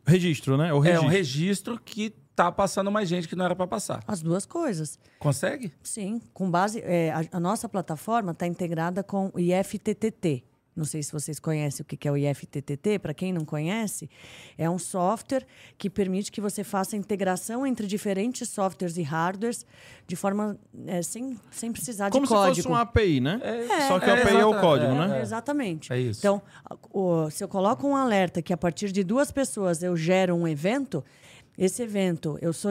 Registro, né? O é registro. um registro que tá passando mais gente que não era para passar. As duas coisas. Consegue? Sim, com base. é, a, a nossa plataforma está integrada com o IFTTT. Não sei se vocês conhecem o que é o IFTTT. Para quem não conhece, é um software que permite que você faça a integração entre diferentes softwares e hardwares de forma é, sem, sem precisar Como de se código. fosse uma API, né? Só que é, a API é o código, é, né? É, exatamente. É isso. Então, o- se eu coloco um alerta que a partir de duas pessoas eu gero um evento, esse evento, eu sou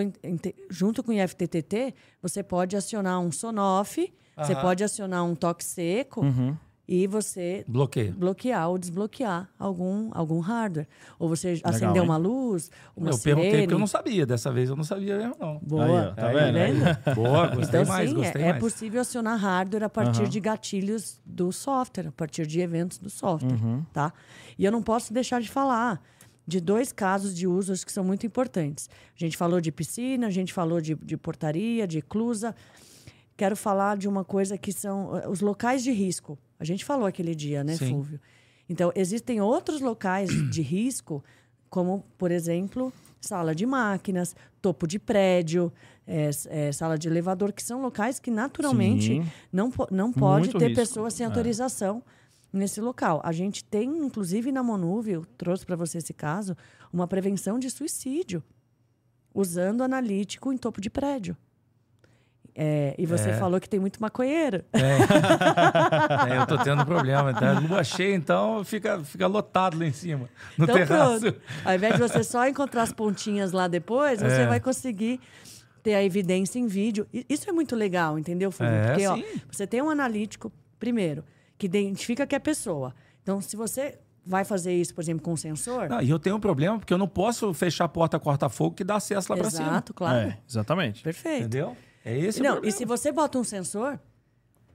junto com o IFTTT, você pode acionar um sonoff, você pode acionar um toque seco Uhum. E você Bloqueio. bloquear ou desbloquear algum, algum hardware. Ou você acender hein? uma luz, uma eu sirene. perguntei porque eu não sabia. Dessa vez eu não sabia mesmo, não. Boa, Aí, ó, tá vendo? Boa, gostei Então, mais, sim, gostei é, é mais. possível acionar hardware a partir Aham. de gatilhos do software, a partir de eventos do software, Uhum. tá? E eu não posso deixar de falar de dois casos de uso acho que são muito importantes. A gente falou de piscina, a gente falou de, de portaria, de eclusa. Quero falar de uma coisa que são eh, os locais de risco. A gente falou aquele dia, né, Sim. Fúvio? Então, existem outros locais de risco, como, por exemplo, sala de máquinas, topo de prédio, s- eh, sala de elevador, que são locais que naturalmente Sim. não, não pode Muito ter risco. pessoas sem É. autorização nesse local. A gente tem, inclusive, na Monúvio, trouxe para você esse caso, uma prevenção de suicídio, usando analítico em topo de prédio. É, e você É. falou que tem muito maconheiro. É, eu tô tendo problema. Tá? Lua cheia, então fica, fica lotado lá em cima, no Então, terraço. pronto. Ao invés de você só encontrar as pontinhas lá depois, você É. vai conseguir ter a evidência em vídeo. Isso é muito legal, entendeu, Fulvio? É, Porque, ó, você tem um analítico, primeiro, que identifica que é pessoa. Então, se você vai fazer isso, por exemplo, com um sensor... Não, e eu tenho um problema porque eu não posso fechar a porta corta-fogo que dá acesso lá pra cima. Exato, claro. É, exatamente. Perfeito. Entendeu? É esse o Não, problema. e se você bota um sensor,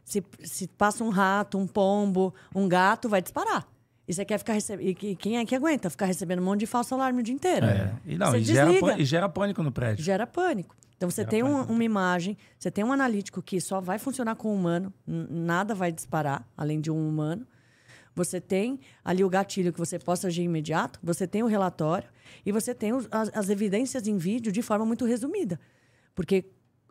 se, se passa um rato, um pombo, um gato, vai disparar. E você quer ficar recebendo. E que- quem é que aguenta ficar recebendo um monte de falso alarme o dia inteiro? É. E, não, você e, gera, e gera pânico no prédio. Gera pânico. Então você Gera tem um- uma imagem, você tem um analítico que só vai funcionar com o humano, n- nada vai disparar além de um humano. Você tem ali o gatilho que você possa agir imediato, você tem o relatório e você tem os- as, as evidências em vídeo de forma muito resumida. Porque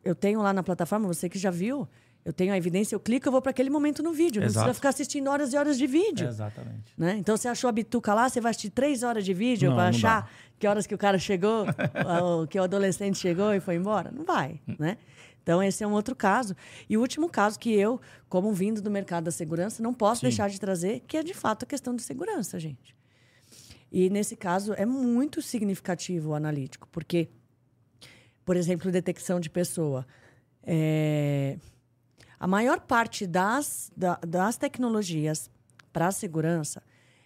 eu tenho lá na plataforma, você que já viu, eu tenho a evidência, eu clico, eu vou para aquele momento no vídeo. Não Exato. precisa ficar assistindo horas e horas de vídeo. Exatamente. Né? Então, você achou a bituca lá, você vai assistir três horas de vídeo Não, para não achar que horas que o cara chegou, ou que o adolescente chegou e foi embora? Não vai, né? Então, esse é um outro caso. E o último caso que eu, como vindo do mercado da segurança, não posso deixar de trazer, que é, de fato, a questão de segurança, gente. E, nesse caso, é muito significativo o analítico, porque, por exemplo, detecção de pessoa. É, A maior parte das, da- das tecnologias para a segurança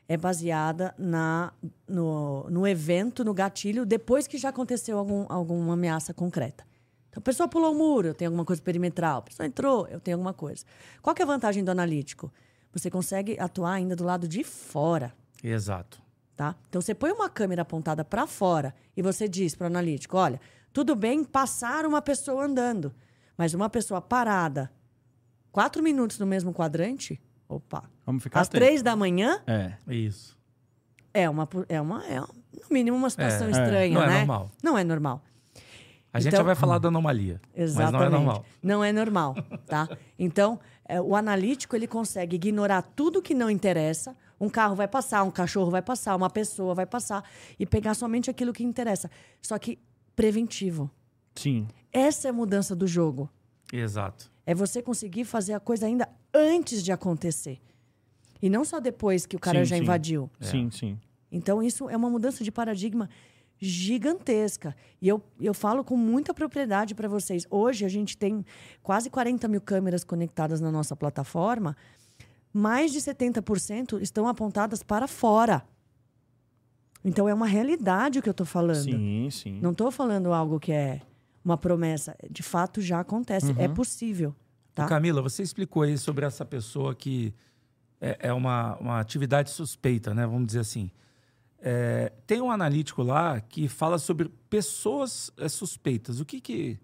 é baseada na, no, no evento, no gatilho, depois que já aconteceu algum, alguma ameaça concreta. Então, a pessoa pulou o muro, eu tenho alguma coisa perimetral. A pessoa entrou, eu tenho alguma coisa. Qual que é a vantagem do analítico? Você consegue atuar ainda do lado de fora. Exato. Tá? Então você põe uma câmera apontada para fora e você diz para o analítico: olha, tudo bem passar uma pessoa andando, mas uma pessoa parada quatro minutos no mesmo quadrante, opa, Vamos ficar às atento. três da manhã É. Isso. é uma, é uma, é no mínimo uma situação É, estranha, não é né? normal. Não é normal. A gente Então- já vai falar da anomalia. Exatamente. Mas não é normal. Não é normal, tá? Então, é, o analítico ele consegue ignorar tudo que não interessa. Um carro vai passar, um cachorro vai passar, uma pessoa vai passar e pegar somente aquilo que interessa. Só que preventivo. Sim. Essa é a mudança do jogo. Exato. É você conseguir fazer a coisa ainda antes de acontecer. E não só depois que o cara Sim, já sim. invadiu. Sim, sim. Então, isso é uma mudança de paradigma gigantesca. E eu, eu falo com muita propriedade para vocês. Hoje a gente tem quase 40 mil câmeras conectadas na nossa plataforma. Mais de 70% estão apontadas para fora. Então é uma realidade o que eu estou falando. Sim, sim. Não estou falando algo que é uma promessa. De fato, já acontece. É Uhum. possível. Tá? Camila, você explicou aí sobre essa pessoa que é, é uma, uma atividade suspeita, né? Vamos dizer assim. É, tem um analítico lá que fala sobre pessoas é, suspeitas. O que que,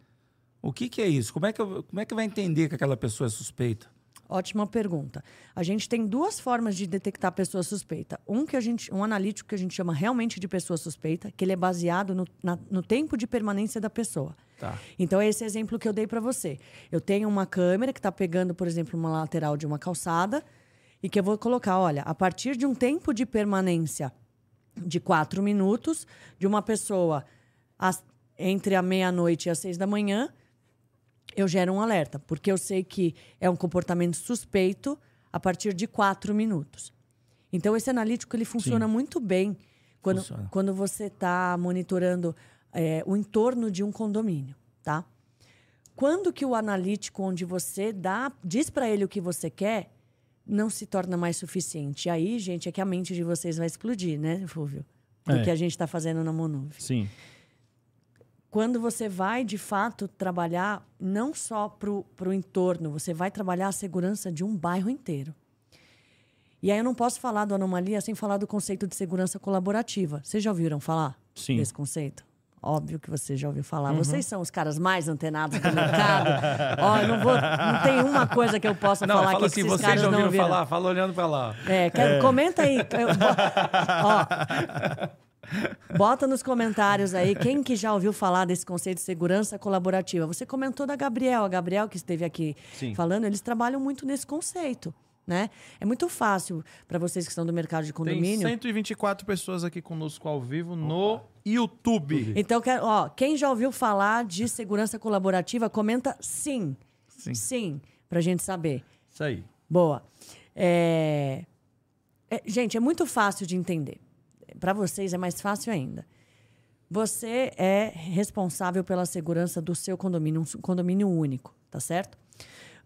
o que que é isso? Como é que, eu- como é que vai entender que aquela pessoa é suspeita? Ótima pergunta. A gente tem duas formas de detectar pessoa suspeita. Um que a gente, um analítico que a gente chama realmente de pessoa suspeita, que ele é baseado no, na- no tempo de permanência da pessoa. Tá. Então é esse exemplo que eu dei para você. Eu tenho uma câmera que está pegando, por exemplo, uma lateral de uma calçada e que eu vou colocar, olha, a partir de um tempo de permanência de quatro minutos de uma pessoa às- entre a meia-noite e as seis da manhã, eu gero um alerta, porque eu sei que é um comportamento suspeito a partir de quatro minutos. Então, esse analítico ele funciona muito bem quando, Funciona. quando você está monitorando é, o entorno de um condomínio, tá? Quando que o analítico, onde você dá, diz para ele o que você quer, não se torna mais suficiente. E aí, gente, é que a mente de vocês vai explodir, né, Fúvio? Do É. que a gente está fazendo na Monuve Sim. Quando você vai de fato trabalhar não só para o entorno, você vai trabalhar a segurança de um bairro inteiro. E aí eu não posso falar do anomalia sem falar do conceito de segurança colaborativa. Vocês já ouviram falar Sim. desse conceito? Óbvio que você já ouviu falar. Vocês são os caras mais antenados do mercado. Ó, eu não vou, não tem uma coisa que eu possa Não, falar fala aqui assim, que vocês caras já não ouviram falar, fala olhando para lá. É, quero- comenta aí. Eu- ó, bota nos comentários aí quem que já ouviu falar desse conceito de segurança colaborativa. Você comentou da Gabriel, a Gabriel que esteve aqui Sim. falando, eles trabalham muito nesse conceito. Né? É muito fácil para vocês que estão do mercado de Tem condomínio. 124 pessoas aqui conosco ao vivo no YouTube. Então, quero, ó, quem já ouviu falar de segurança colaborativa, comenta sim. Sim. Sim, pra gente saber. Isso aí. Boa. É... é, gente, é muito fácil de entender. Para vocês é mais fácil ainda. Você é responsável pela segurança do seu condomínio, um condomínio único, tá certo?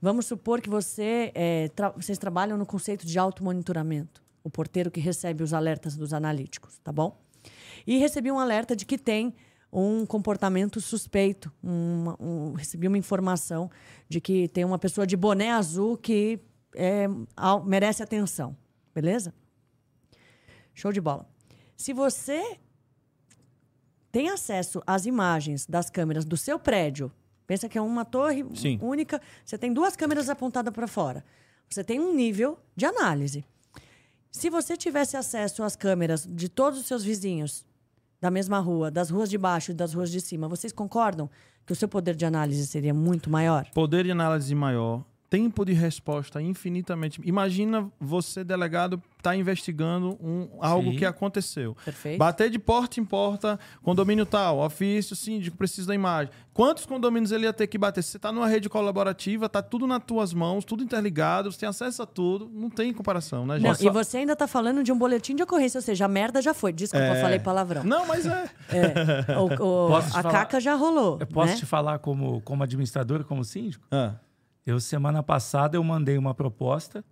Vamos supor que você, é, tra- vocês trabalham no conceito de automonitoramento. O porteiro que recebe os alertas dos analíticos, tá bom? E recebi um alerta de que tem um comportamento suspeito. Uma- um- recebi uma informação de que tem uma pessoa de boné azul que é, al- merece atenção. Beleza? Show de bola. Se você tem acesso às imagens das câmeras do seu prédio, pensa que é uma torre Sim. única, você tem duas câmeras apontadas para fora. Você tem um nível de análise. Se você tivesse acesso às câmeras de todos os seus vizinhos da mesma rua, das ruas de baixo e das ruas de cima, vocês concordam que o seu poder de análise seria muito maior? Poder de análise maior, tempo de resposta infinitamente. Imagina você, delegado, tá investigando um, algo Sim. que aconteceu. Perfeito. Bater de porta em porta, condomínio tal, ofício, síndico, precisa da imagem. Quantos condomínios ele ia ter que bater? Você tá numa rede colaborativa, tá tudo nas tuas mãos, tudo interligado, você tem acesso a tudo, não tem comparação, né, Não, gente? e você ainda está falando de um boletim de ocorrência, ou seja, a merda já foi. Desculpa, eu falei palavrão. Não, mas é. É, o- o- Posso te a falar? caca já rolou. Eu posso né? te falar como, como administrador e como síndico? Ah, Eu, semana passada, eu mandei uma proposta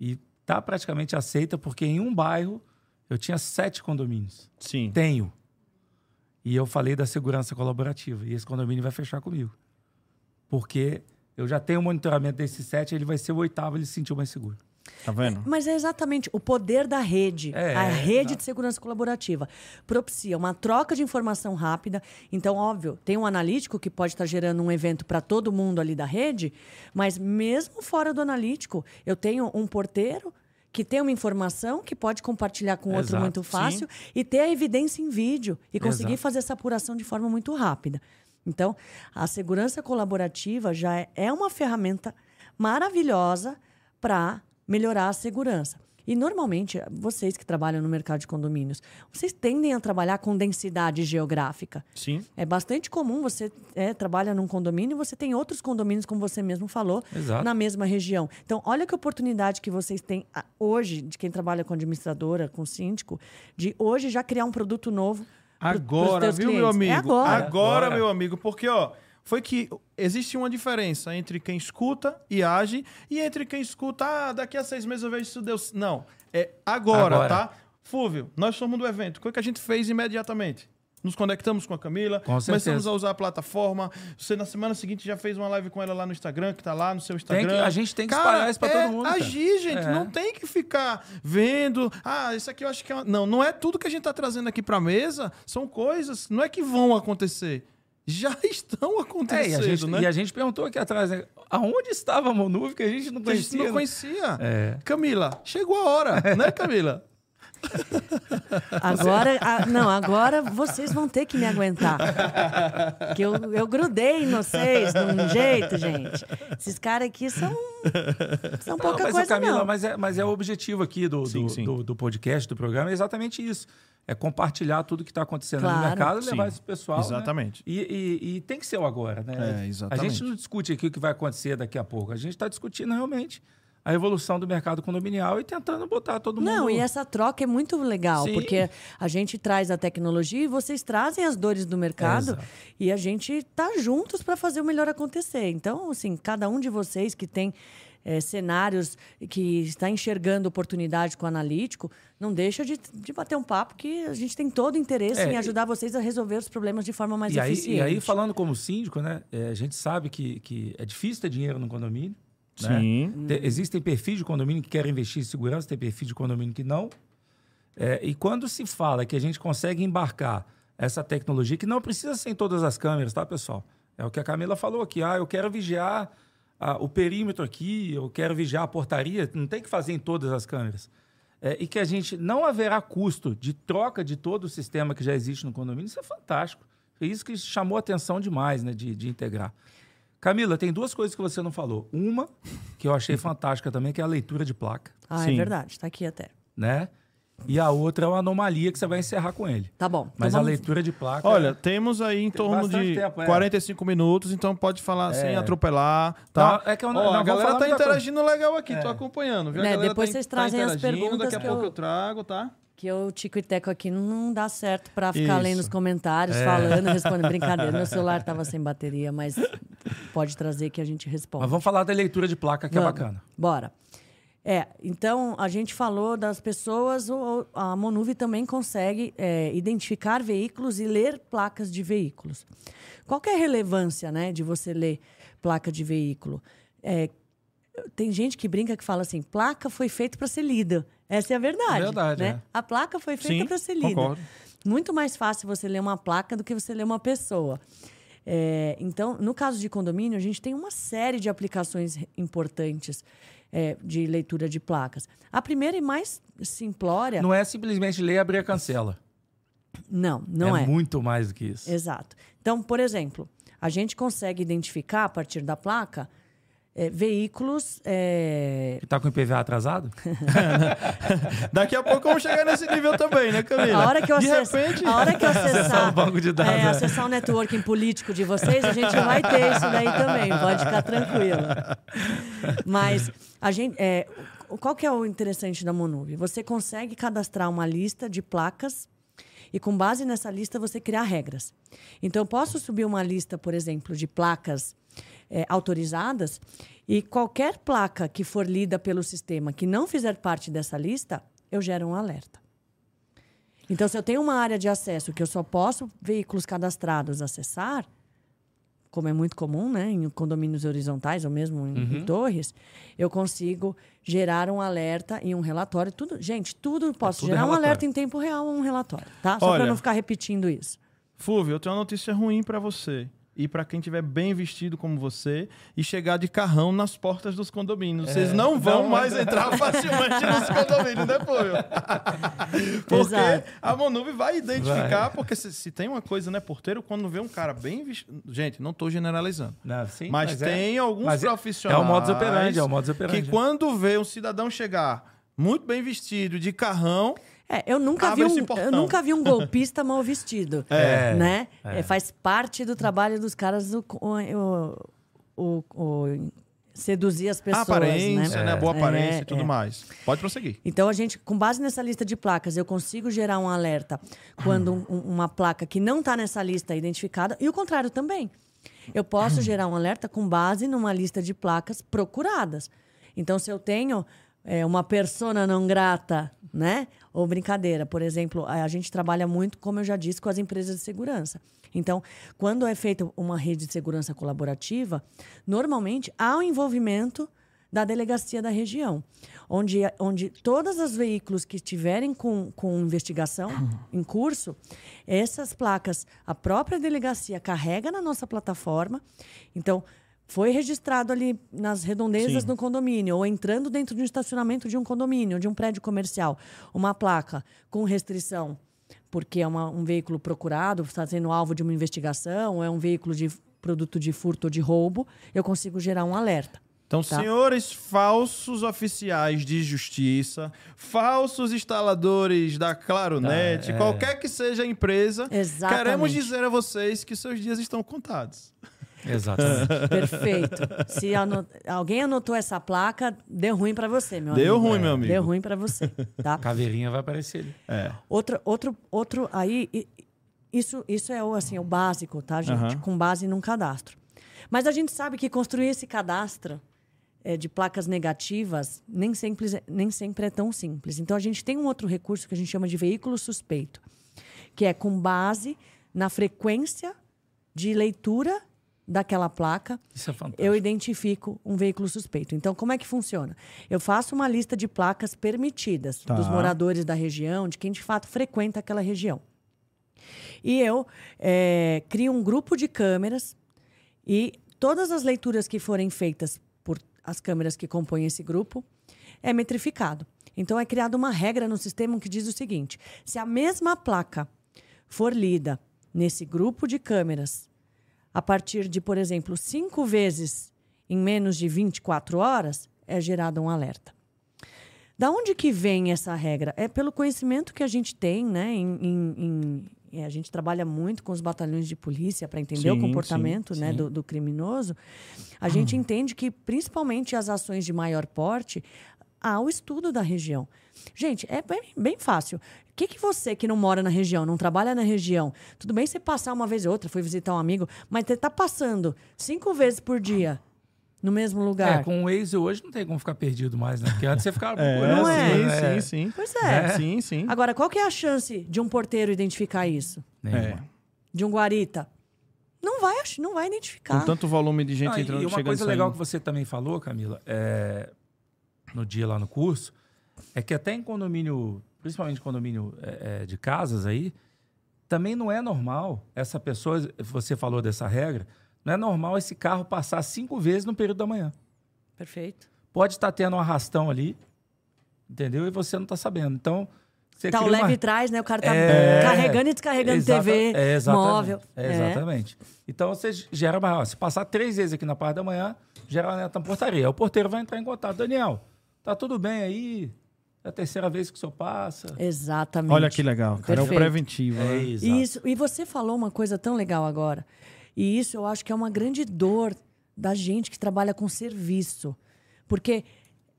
e tá praticamente aceita, porque em um bairro eu tinha sete condomínios. sim. Tenho. E eu falei da segurança colaborativa. E esse condomínio vai fechar comigo. Porque eu já tenho o monitoramento desses sete, ele vai ser o oitavo, ele se sentiu mais seguro. Tá vendo? Mas é exatamente o poder da rede. É, a é, rede exato. de segurança colaborativa propicia uma troca de informação rápida. Então, óbvio, tem um analítico que pode estar gerando um evento para todo mundo ali da rede, mas mesmo fora do analítico, eu tenho um porteiro que tem uma informação que pode compartilhar com outro Exato, muito sim. fácil e ter a evidência em vídeo e conseguir Exato. fazer essa apuração de forma muito rápida. Então, a segurança colaborativa já é- é uma ferramenta maravilhosa para melhorar a segurança. E normalmente, vocês que trabalham no mercado de condomínios, vocês tendem a trabalhar com densidade geográfica. Sim. É bastante comum você é, trabalha num condomínio e você tem outros condomínios, como você mesmo falou, Exato. na mesma região. Então, olha que oportunidade que vocês têm ah, hoje, de quem trabalha com administradora, com síndico, de hoje já criar um produto novo Agora, teus viu, meu clientes. amigo? É agora. Agora. meu amigo, porque, ó, foi que existe uma diferença entre quem escuta e age e entre quem escuta, ah, daqui a seis meses eu vejo se deu. Não, é agora, Agora. tá? Fúvio, nós somos do evento. O que que a gente fez imediatamente? Nos conectamos com a Camila, Com começamos a usar a plataforma. Você, na semana seguinte, já fez uma live com ela lá no Instagram, que tá lá no seu Instagram. que- a gente tem que Cara, espalhar isso pra é todo mundo, cara. agir, gente. É. Não tem que ficar vendo. Ah, isso aqui eu acho que é. uma-" Não, não é tudo que a gente tá trazendo aqui pra mesa. São coisas, não é que vão acontecer. Já estão É, acontecendo, e, a gente, né? e a gente perguntou aqui atrás, né? Aonde estava a Monuve que a gente não Que a gente conhecia? não conhecia. É. Camila, chegou a hora, né, Camila? Agora, a- não, agora vocês vão ter que me aguentar. Que eu, eu grudei em vocês de um jeito, gente. Esses caras aqui são, são Não, pouca mas, coisa, Camila, não. mas é, mas é o objetivo aqui do, Sim, do, sim. do- do podcast, do programa, é exatamente isso. É compartilhar tudo que está acontecendo no Claro. mercado e levar Sim, pro pessoal. né? exatamente. E, e- e tem que ser o agora, né? É, exatamente. A gente não discute aqui o que vai acontecer daqui a pouco. A gente está discutindo realmente a evolução do mercado condominial e tentando botar todo mundo. Não, e essa troca é muito legal, Sim. porque a gente traz a tecnologia e vocês trazem as dores do mercado Exato. e a gente tá juntos para fazer o melhor acontecer. Então, assim, cada um de vocês que tem eh, cenários que está enxergando oportunidade com o analítico, não deixa de, de bater um papo que a gente tem todo o interesse É, em e- ajudar vocês a resolver os problemas de forma mais E aí, eficiente. e aí, falando como síndico, né? é, a gente sabe que, que é difícil ter dinheiro no condomínio. Né? Sim. Te- Existem perfis de condomínio que querem investir em segurança, tem perfis de condomínio que não. É, e quando se fala que a gente consegue embarcar essa tecnologia, que não precisa ser em todas as câmeras, tá, pessoal? É o que a Camila falou aqui. Ah, eu quero vigiar ah, o perímetro aqui, eu quero vigiar a portaria. Não tem que fazer em todas as câmeras. É, e que a gente não haverá custo de troca de todo o sistema que já existe no condomínio, isso é fantástico. É isso que chamou a atenção demais, né, de, de integrar. Camila, tem duas coisas que você não falou. Uma, que eu achei fantástica também, que é a leitura de placa, Ah, Sim. é verdade, está aqui até. né? E a outra é uma anomalia que você vai encerrar com ele. Tá bom. então Mas a vamos- leitura de placa. Olha, temos aí em torno bastante de tempo, é. 45 minutos, então pode falar sem É. atropelar, tá? Não, é que eu não- Ó, não, a galera tá muita coisa. interagindo legal aqui, É. tô acompanhando, viu? A Né, galera depois tá- vocês tá trazem as interagindo, perguntas Daqui a que pouco eu- eu trago, tá? Que o Tico e Teco aqui não dá certo para ficar Isso. lendo os comentários, É. falando, respondendo. Brincadeira, meu celular estava sem bateria, mas pode trazer que a gente responde. Mas vamos falar da leitura de placa, que Vamos. é bacana. Bora. É, então a gente falou das pessoas, a Monuve também consegue é, identificar veículos e ler placas de veículos. Qual é a relevância né, de você ler placa de veículo? É, tem gente que brinca que fala assim: placa foi feita para ser lida. Essa é a verdade. Verdade, né? é. A placa foi feita para ser lida. concordo. Muito mais fácil você ler uma placa do que você ler uma pessoa. É, então, no caso de condomínio, a gente tem uma série de aplicações importantes é, de leitura de placas. A primeira e mais simplória. Não é simplesmente ler e abrir a cancela. Não, não é. muito mais do que isso. Exato. Então, por exemplo, a gente consegue identificar a partir da placa é, veículos. é, Que tá com o IPVA atrasado? Daqui a pouco vamos chegar nesse nível também, né, Camila? A hora que eu, De acess- repente... a hora que eu acessar, Acessar o banco de dados, é, é. acessar o networking político de vocês, a gente vai ter isso daí também, pode ficar tranquilo. Mas a gente, é, qual que é o interessante da Monuve? Você consegue cadastrar uma lista de placas e com base nessa lista você criar regras. Então eu posso subir uma lista, por exemplo, de placas é, autorizadas e qualquer placa que for lida pelo sistema que não fizer parte dessa lista, eu gero um alerta. Então, se eu tenho uma área de acesso que eu só posso veículos cadastrados acessar, como é muito comum, né, em condomínios horizontais ou mesmo em, em torres, eu consigo gerar um alerta e um relatório. Tudo, gente, tudo posso tudo gerar um alerta em tempo real ou um relatório, tá? Só para não ficar repetindo isso. Fúvio, eu tenho uma notícia ruim pra você. E pra quem tiver bem vestido como você e chegar de carrão nas portas dos condomínios. Vocês não vão não, mais entrar facilmente nos condomínios, né, Fúvio? porque Exato. a Monuve vai identificar, porque se, se tem uma coisa, né, porteiro, quando vê um cara bem vestido. Gente, não tô generalizando. Não, sim, Mas, é- tem alguns mas é- profissionais. É o modus operandi, é o modus operandi. Que quando vê um cidadão chegar muito bem vestido, de carrão, É, eu nunca, Abre vi um, eu nunca vi um golpista mal vestido. É, Né? É, faz parte do trabalho dos caras do, o, o, o- o seduzir as pessoas, aparência, né? né? Boa aparência É, e tudo é. mais. Pode prosseguir. Então, a gente, com base nessa lista de placas, eu consigo gerar um alerta quando um- uma placa que não está nessa lista é identificada, e o contrário também. Eu posso gerar um alerta com base numa lista de placas procuradas. Então, se eu tenho é, uma persona não grata, né? Ou brincadeira, por exemplo, a gente trabalha muito, como eu já disse, com as empresas de segurança. Então, quando é feita uma rede de segurança colaborativa, normalmente há o envolvimento da delegacia da região, onde, onde todos os veículos que estiverem com, com investigação em curso, essas placas, a própria delegacia carrega na nossa plataforma. Então, foi registrado ali nas redondezas Sim. do condomínio, ou entrando dentro de um estacionamento de um condomínio, de um prédio comercial, uma placa com restrição, porque é uma- um veículo procurado, está sendo alvo de uma investigação, ou é um veículo de produto de furto ou de roubo, eu consigo gerar um alerta. Então, Tá. senhores falsos oficiais de justiça, falsos instaladores da Claronet, Tá, é. qualquer que seja a empresa, Exatamente. queremos dizer a vocês que seus dias estão contados. Exatamente. Perfeito. Se ano- alguém anotou essa placa, deu ruim para você, meu Deu amigo. ruim, meu amigo. Deu ruim para você, tá? Caveirinha vai aparecer ali. É. Outro, outro, outro aí, isso, isso é o, assim, o básico, tá, gente? Aham. Com base num cadastro. Mas a gente sabe que construir esse cadastro é, de placas negativas nem sempre, nem sempre é tão simples. Então, a gente tem um outro recurso que a gente chama de veículo suspeito, que é com base na frequência de leitura daquela placa, Isso é fantástico. eu identifico um veículo suspeito. Então, como é que funciona? Eu faço uma lista de placas permitidas Tá. dos moradores da região, de quem de fato frequenta aquela região. E eu eh, crio um grupo de câmeras e todas as leituras que forem feitas por as câmeras que compõem esse grupo é metrificado. Então, é criada uma regra no sistema que diz o seguinte: se a mesma placa for lida nesse grupo de câmeras a partir de, por exemplo, cinco vezes em menos de 24 horas, é gerado um alerta. Da onde que vem essa regra? É pelo conhecimento que a gente tem, né? Em, em- em- é, a gente trabalha muito com os batalhões de polícia para entender Sim, o comportamento sim, né, sim. Do, do criminoso. A gente entende que, principalmente as ações de maior porte, há o estudo da região. Gente, é bem, bem fácil. O que, que você que não mora na região, não trabalha na região, tudo bem você passar uma vez ou outra, foi visitar um amigo, mas você está passando cinco vezes por dia no mesmo lugar. É, com o Waze hoje não tem como ficar perdido mais, né? Porque antes você ficava É, procurando. Não é? sim, né? sim, sim. Pois é. Sim, sim. Agora, qual que é a chance de um porteiro identificar isso? Nenhuma. De um guarita? Não vai, não vai identificar. Com tanto volume de gente Ah, entrando e uma chegando coisa legal que você também falou, Camila, é, no dia lá no curso, é que até em condomínio, principalmente condomínio é, é, de casas aí, também não é normal essa pessoa, você falou dessa regra, não é normal esse carro passar cinco vezes no período da manhã. Perfeito. Pode estar tendo um arrastão ali, entendeu? E você não está sabendo. Então, você Tá o leve uma... trás, né? O cara tá É, carregando e descarregando exata- TV, é, exatamente, móvel. é, exatamente. Então você gera uma. ó, Se passar três vezes aqui na parte da manhã, gera uma neta na portaria. O porteiro vai entrar em contato. Daniel, tá tudo bem aí? É a terceira vez que o senhor passa. Exatamente. Olha que legal, cara. É o Perfeito. preventivo. É, né? Isso. E você falou uma coisa tão legal agora. E isso eu acho que é uma grande dor da gente que trabalha com serviço. Porque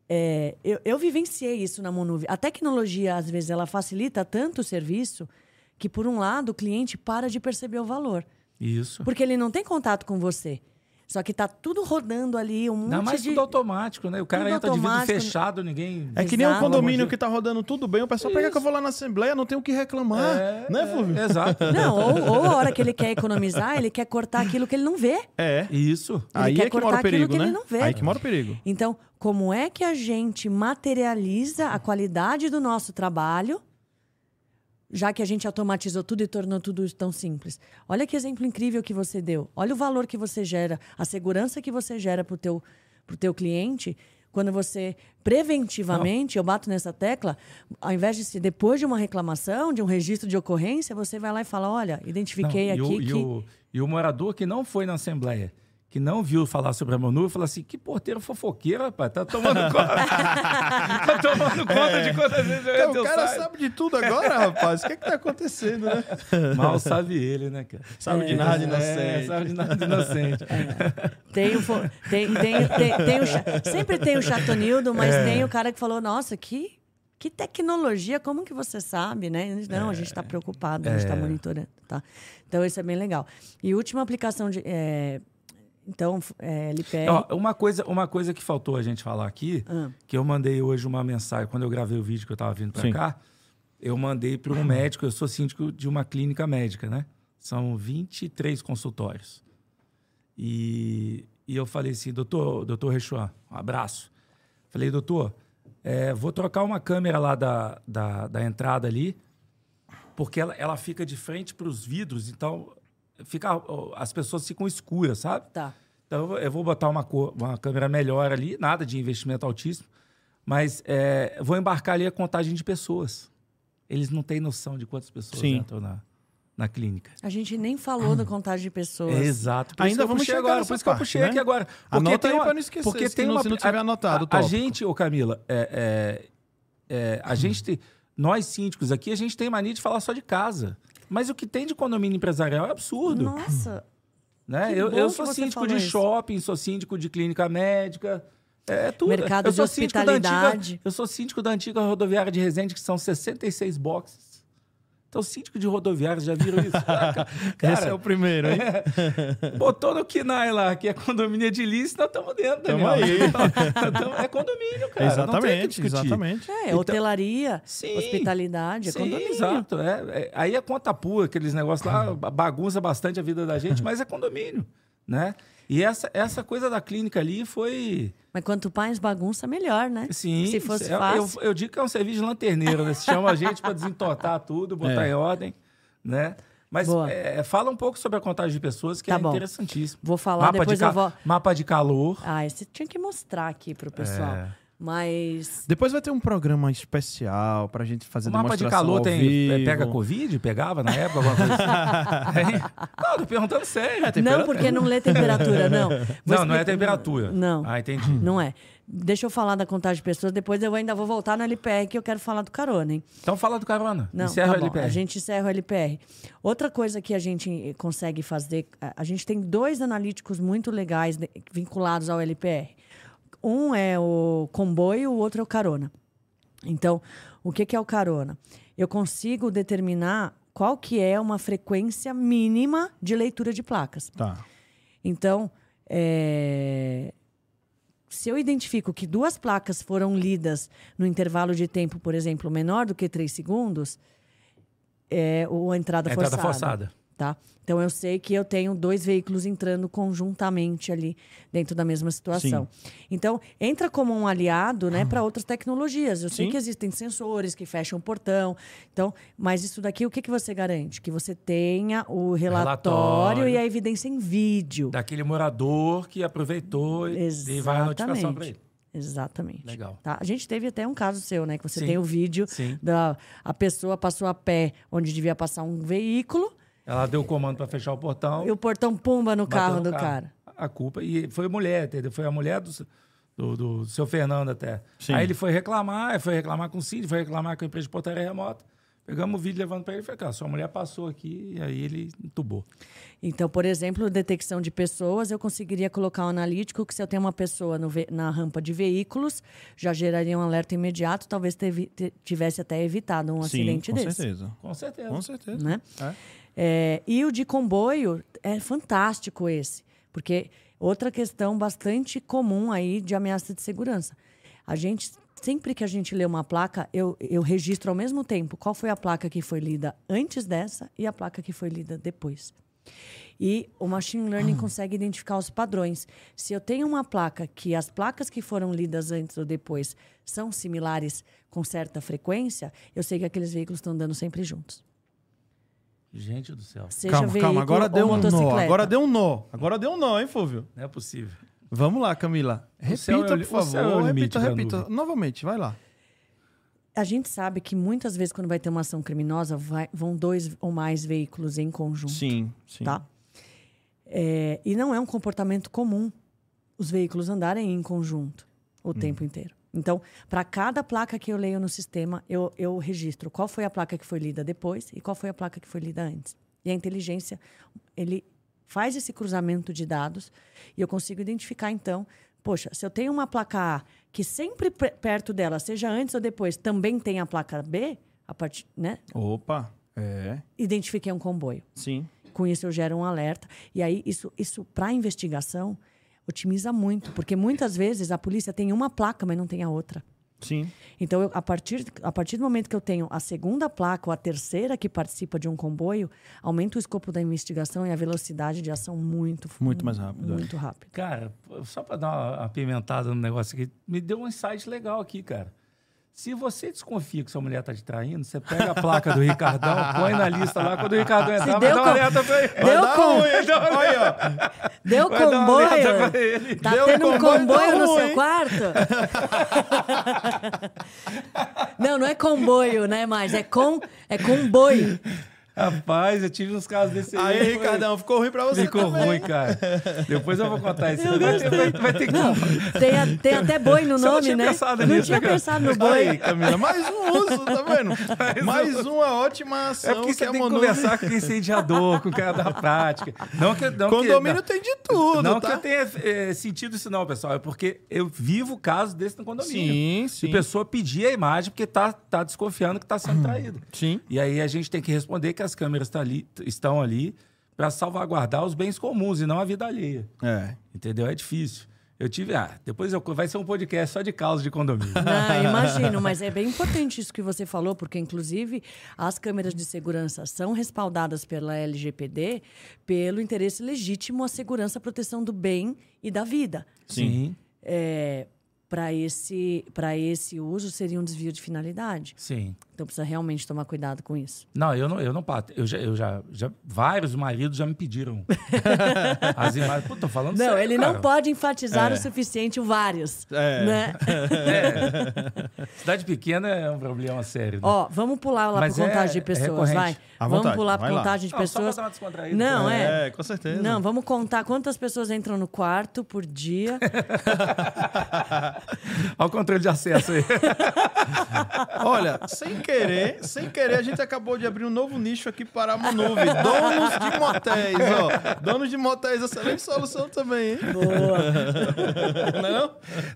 é, eu, eu vivenciei isso na Monuve. A tecnologia, às vezes, ela facilita tanto o serviço que, por um lado, o cliente para de perceber o valor. Isso. Porque ele não tem contato com você. Só que tá tudo rodando ali, um monte Ainda mais de... tudo automático, né? O cara Tudo entra de vidro fechado, ninguém. É que nem um condomínio que tá rodando tudo bem, o pessoal pega que eu vou lá na Assembleia, não tem o que reclamar. É, né, é, Fulvio? Exato. Não, ou, ou a hora que ele quer economizar, ele quer cortar aquilo que ele não vê. É. Isso. Aí quer é que mora cortar o perigo, né? ele não vê. Aí que mora o perigo. Então, como é que a gente materializa a qualidade do nosso trabalho, já que a gente automatizou tudo e tornou tudo tão simples? Olha que exemplo incrível que você deu. Olha o valor que você gera, a segurança que você gera para o teu, pro teu cliente. Quando você, preventivamente, eu bato nessa tecla, ao invés de ser depois de uma reclamação, de um registro de ocorrência, você vai lá e fala: olha, identifiquei Não, e aqui o, que. e, o, e o morador que não foi na Assembleia, que não viu falar sobre a Manu, falou assim: que porteiro fofoqueiro, rapaz, tá tomando conta. tá tomando conta É. de quantas vezes eu Então, entro o e cara saio. sabe de tudo agora, rapaz. O que é que tá acontecendo, né? Mal sabe ele, né, cara? Sabe de nada, É, inocente. sabe de nada de inocente. Tem o, tem, tem, tem, tem o cha- sempre tem o chatonildo, mas É. tem o cara que falou, nossa, que, que tecnologia, como que você sabe, né? Não, a gente está preocupado, a gente está É. monitorando, tá? Então, isso é bem legal. E última aplicação de... é, então, é, LPR... Ó, uma, coisa, uma coisa que faltou a gente falar aqui, Ah. que eu mandei hoje uma mensagem, quando eu gravei o vídeo que eu tava vindo pra Sim. cá, eu mandei para um médico, eu sou síndico de uma clínica médica, né? São 23 consultórios. E, e eu falei assim, doutor, doutor Rechuan, um abraço. Falei, doutor, é, vou trocar uma câmera lá da, da, da entrada ali, porque ela, ela fica de frente para os vidros, então fica, as pessoas ficam escuras, sabe? Tá. Então eu vou- botar uma, cor- uma câmera melhor ali, nada de investimento altíssimo, mas é, vou embarcar ali a contagem de pessoas. Eles não têm noção de quantas pessoas Sim. entram na, na clínica. A gente nem falou da contagem de pessoas. É, exato. Por Ainda vamos puxei chegar agora. Por isso que eu puxei né? aqui agora. Anota tem aí uma- pra não esquecer, Porque tem não- uma, se não tiver a- anotado o A, a gente, ô Camila, é, é, é, a gente tem, nós síndicos aqui, a gente tem mania de falar só de casa. Mas o que tem de condomínio empresarial é absurdo. Nossa, Né? Eu, eu sou síndico de isso. shopping, sou síndico de clínica médica. É tudo. Mercado eu de sou síndico da antiga- hospitalidade. eu sou síndico da antiga rodoviária de Resende, que são 66 boxes. Então, síndico de rodoviária, já viram isso? Caraca, cara, Esse é o primeiro, hein? Botou no KINAI lá, que é condomínio edilício, nós estamos dentro. Tamo Daniel. aí. Tamo- é condomínio, cara. não tem o que exatamente, exatamente. é, Então- hotelaria, Sim. hospitalidade, é Sim, condomínio. exato. É, é- aí é conta pura, aqueles negócios lá, bagunça bastante a vida da gente, mas é condomínio, né? E essa, essa coisa da clínica ali foi... Mas quanto mais bagunça, melhor, né? Sim, Se fosse eu, fácil. Eu, eu digo que é um serviço de lanterneiro, né? Se chama a gente para desentortar tudo, botar É. em ordem, né? Mas Boa. é, fala um pouco sobre a contagem de pessoas, que Tá é bom. interessantíssimo. Vou falar, mapa depois de eu vou- Mapa de calor. Ah, esse tinha que mostrar aqui pro pessoal. É. Mas. Depois vai ter um programa especial pra gente fazer O mapa de calor tem, vivo. é, pega Covid? Pegava na época? Alguma coisa assim? Não, tô perguntando sério. Não, porque não lê temperatura, não. Vou Não, não é temperatura. Não. Ah, entendi. Não é. Deixa eu falar da contagem de pessoas, depois eu ainda vou voltar no LPR, que eu quero falar do carona, hein? Então fala do carona. Não, Encerra tá o. LPR. A gente encerra o LPR. Outra coisa que a gente consegue fazer, a- gente tem dois analíticos muito legais vinculados ao LPR. Um é o comboio, o outro é o carona. Então, o que, que é o carona? Eu consigo determinar qual que é uma frequência mínima de leitura de placas. Tá. Então, é, se eu identifico que duas placas foram lidas no intervalo de tempo, por exemplo, menor do que três segundos, é o a entrada, É entrada forçada. Tá? Então, eu sei que eu tenho dois veículos entrando conjuntamente ali dentro da mesma situação. Então, entra como um aliado né, para outras tecnologias. Eu sei Sim. que existem sensores que fecham o portão. Então, mas isso daqui, o que, que você garante? Que você tenha o relatório, Relatório. e a evidência em vídeo. Daquele morador que aproveitou e, e vai a notificação para ele. Exatamente. Legal. Tá? A gente teve até um caso seu, né? Que você Sim. tem o vídeo Sim. da a pessoa passou a pé onde devia passar um veículo Ela deu o comando para fechar o portão. e o portão pumba no carro no do cara. A culpa. E foi mulher, entendeu? Foi a mulher do, do, do seu Fernando até. Sim. Aí ele foi reclamar, foi reclamar com o Cid, foi reclamar com a empresa de portaria remota. Pegamos o vídeo levando para ele e falei, cara, sua mulher passou aqui e aí ele entubou. Então, por exemplo, detecção de pessoas, eu conseguiria colocar um analítico que se eu tenho uma pessoa na rampa de veículos, já geraria um alerta imediato, talvez tivesse até evitado um Sim, acidente com desse. certeza. Com certeza. Com certeza. né? É. É, e o de comboio é fantástico esse, porque outra questão bastante comum aí de ameaça de segurança. A gente, sempre que a gente lê uma placa, eu, eu registro ao mesmo tempo qual foi a placa que foi lida antes dessa e a placa que foi lida depois. E o machine learning consegue identificar os padrões. Se eu tenho uma placa que as placas que foram lidas antes ou depois são similares com certa frequência, eu sei que aqueles veículos estão andando sempre juntos. Gente do céu. Seja Calma, calma. Agora deu um nó. Agora deu um nó. Agora deu um nó, hein, Fúvio? Não é possível. Vamos lá, Camila. Repita, é por é favor. Repita, repita. nuvem. Novamente, vai lá. A gente sabe que muitas vezes, quando vai ter uma ação criminosa, vai- vão dois ou mais veículos em conjunto. Sim, sim. Tá? É, e não é um comportamento comum os veículos andarem em conjunto o tempo inteiro. Então, para cada placa que eu leio no sistema, eu, eu registro qual foi a placa que foi lida depois e qual foi a placa que foi lida antes. E a inteligência, ele faz esse cruzamento de dados e eu consigo identificar, então, poxa, se eu tenho uma placa A que sempre pe- perto dela, seja antes ou depois, também tem a placa B, a partir, né? Opa, é, Identifiquei um comboio. sim. Com isso eu gero um alerta. E aí, isso, isso para investigação, otimiza muito, porque muitas vezes a polícia tem uma placa, mas não tem a outra. Sim. Então, eu, a, partir, a partir do momento que eu tenho a segunda placa ou a terceira que participa de um comboio, aumenta o escopo da investigação e a velocidade de ação muito Muito mais rápido, é. Muito rápido. Cara, só para dar uma apimentada no negócio aqui, me deu um insight legal aqui, cara. Se você desconfia que sua mulher tá te traindo, você pega a placa do Ricardão, põe na lista lá. Quando o Ricardão entrar, vai deu dar um com- alerta pra ele. Deu Dá com- ruim, Olha, ó. Deu comboio? Tá Deu tendo um comboio, comboio no ruim. seu quarto? não, não é comboio, né? Mas é com é comboio. Rapaz, eu tive uns casos desse Aí, foi- Ricardão, ficou ruim pra você Ficou também. ruim, cara. Depois eu vou contar isso. Vai vai, vai ter que. Tem, a- tem até boi no Você não nome, tinha né? pensado não nisso, tinha né, pensado no Aí, boi. Camila, mais um uso, tá vendo? Mais uma ótima ação É porque você que a tem que conversar com o incendiador, com o cara da prática. Não que, não Condomínio que, tem de tudo, Não tá? que eu tenha é, sentido isso, não, pessoal. É porque eu vivo casos desse no condomínio. Sim, sim. E pessoa pedir a imagem porque tá, tá desconfiando que tá sendo traído. Sim. E aí a gente tem que responder que as câmeras tá ali, estão ali para salvaguardar os bens comuns e não a vida alheia. É. Entendeu? É difícil. Eu tive. Ah, depois eu, vai ser um podcast só de causas de condomínio. Não, imagino, mas é bem importante isso que você falou, porque, inclusive, as câmeras de segurança são respaldadas pela LGPD pelo interesse legítimo à segurança e proteção do bem e da vida. Sim. É, para esse, para esse uso, seria um desvio de finalidade. Sim. Então, precisa realmente tomar cuidado com isso. Não, eu não, eu não pato. Eu já, eu já, já, vários maridos já me pediram as imagens. Pô, tô falando Não, sério, ele cara. não pode enfatizar o suficiente o vários. É. Né? Cidade pequena é um problema sério. né? Ó, vamos pular lá Mas para é- contagem de é pessoas, recorrente. vai. À vamos vontade, pular para lá. contagem de Não, só pessoas. dar uma descontraída. Não, é. É, com certeza. Não, vamos contar quantas pessoas entram no quarto por dia. Olha o controle de acesso aí. Olha, sem querer, sem querer, a gente acabou de abrir um novo nicho aqui para a Manuve. Donos de motéis, ó. Donos de motéis, excelente solução também, hein? Boa. Não?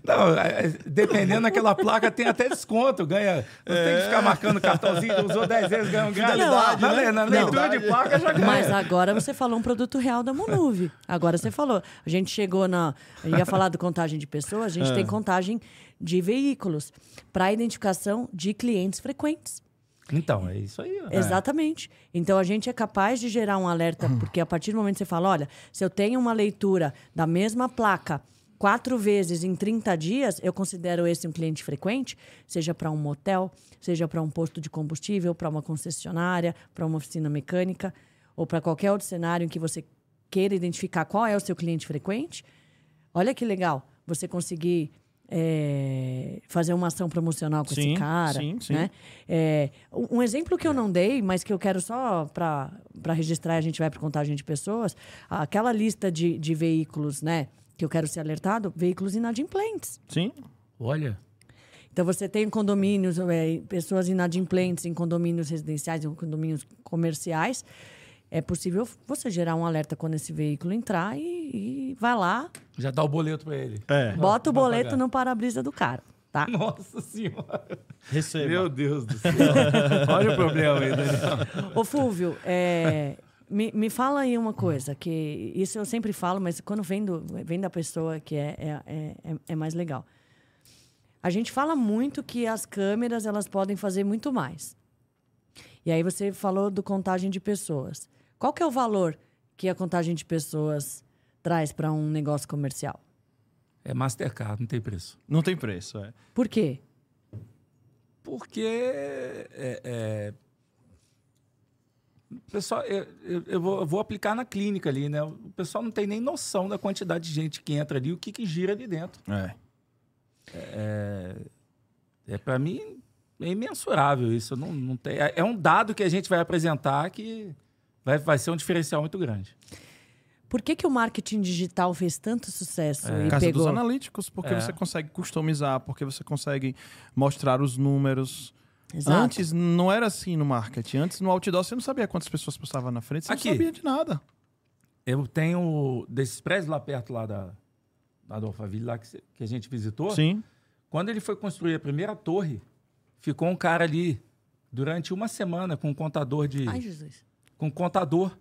Não, é, é, dependendo daquela placa, tem até desconto. Ganha. Não tem que ficar marcando cartãozinho, usou 10 vezes, ganha um grátis. Fidelidade, na, né? na leitura de placa já ganha. Mas agora você falou um produto real da Monuve. Agora você falou. A gente chegou na. A gente ia falar de contagem de pessoas, a gente É. tem contagem de veículos para identificação de clientes frequentes. Então, é isso aí. Exatamente. Então a gente é capaz de gerar um alerta, porque a partir do momento que você fala, olha, se eu tenho uma leitura da mesma placa quatro vezes em 30 dias, eu considero esse um cliente frequente, seja para um motel, seja para um posto de combustível, para uma concessionária, para uma oficina mecânica, ou para qualquer outro cenário em que você queira identificar qual é o seu cliente frequente. Olha que legal você conseguir é, fazer uma ação promocional com Sim, esse cara. sim, sim. Né? É, um exemplo que eu não dei, mas que eu quero só para registrar, a gente vai para contagem de pessoas, aquela lista de, de veículos, né? Que eu quero ser alertado, veículos inadimplentes. Sim. Olha. Então você tem condomínios, é, pessoas inadimplentes em condomínios residenciais, em condomínios comerciais. É possível você gerar um alerta quando esse veículo entrar e, e vai lá, Já dá o boleto pra ele. É. bota o boleto pagar. no para-brisa do cara, tá? Nossa senhora. Receba. Meu Deus do céu. Olha o problema aí, Daniel. Ô, Fúvio, é, me, me fala aí uma coisa, que isso eu sempre falo, mas quando vem, do, vem da pessoa que é, é, é, é- é mais legal. A gente fala muito que as câmeras elas podem fazer muito mais. E aí você falou do contagem de pessoas. Qual que é o valor que a contagem de pessoas traz para um negócio comercial? É Mastercard, não tem preço. Não tem preço, é. Por quê? Porque é, é, pessoal, eu, eu- eu vou, eu vou aplicar na clínica ali, né? O pessoal não tem nem noção da quantidade de gente que entra ali, o que, que gira ali dentro. É. É para mim é imensurável isso. Não, não tem, é é um dado que a gente vai apresentar que vai, vai ser um diferencial muito grande. Por que, que o marketing digital fez tanto sucesso e Casa pegou? dos analíticos, porque É. você consegue customizar, porque você consegue mostrar os números. Exato. Antes não era assim no marketing. Antes no outdoor você não sabia quantas pessoas passavam na frente, você Aqui. não sabia de nada. Eu tenho desses prédios lá perto lá da, do Alphaville, lá que, que a gente visitou. Sim. Quando ele foi construir a primeira torre, ficou um cara ali durante uma semana com um contador de. Ai, Jesus. Com um contador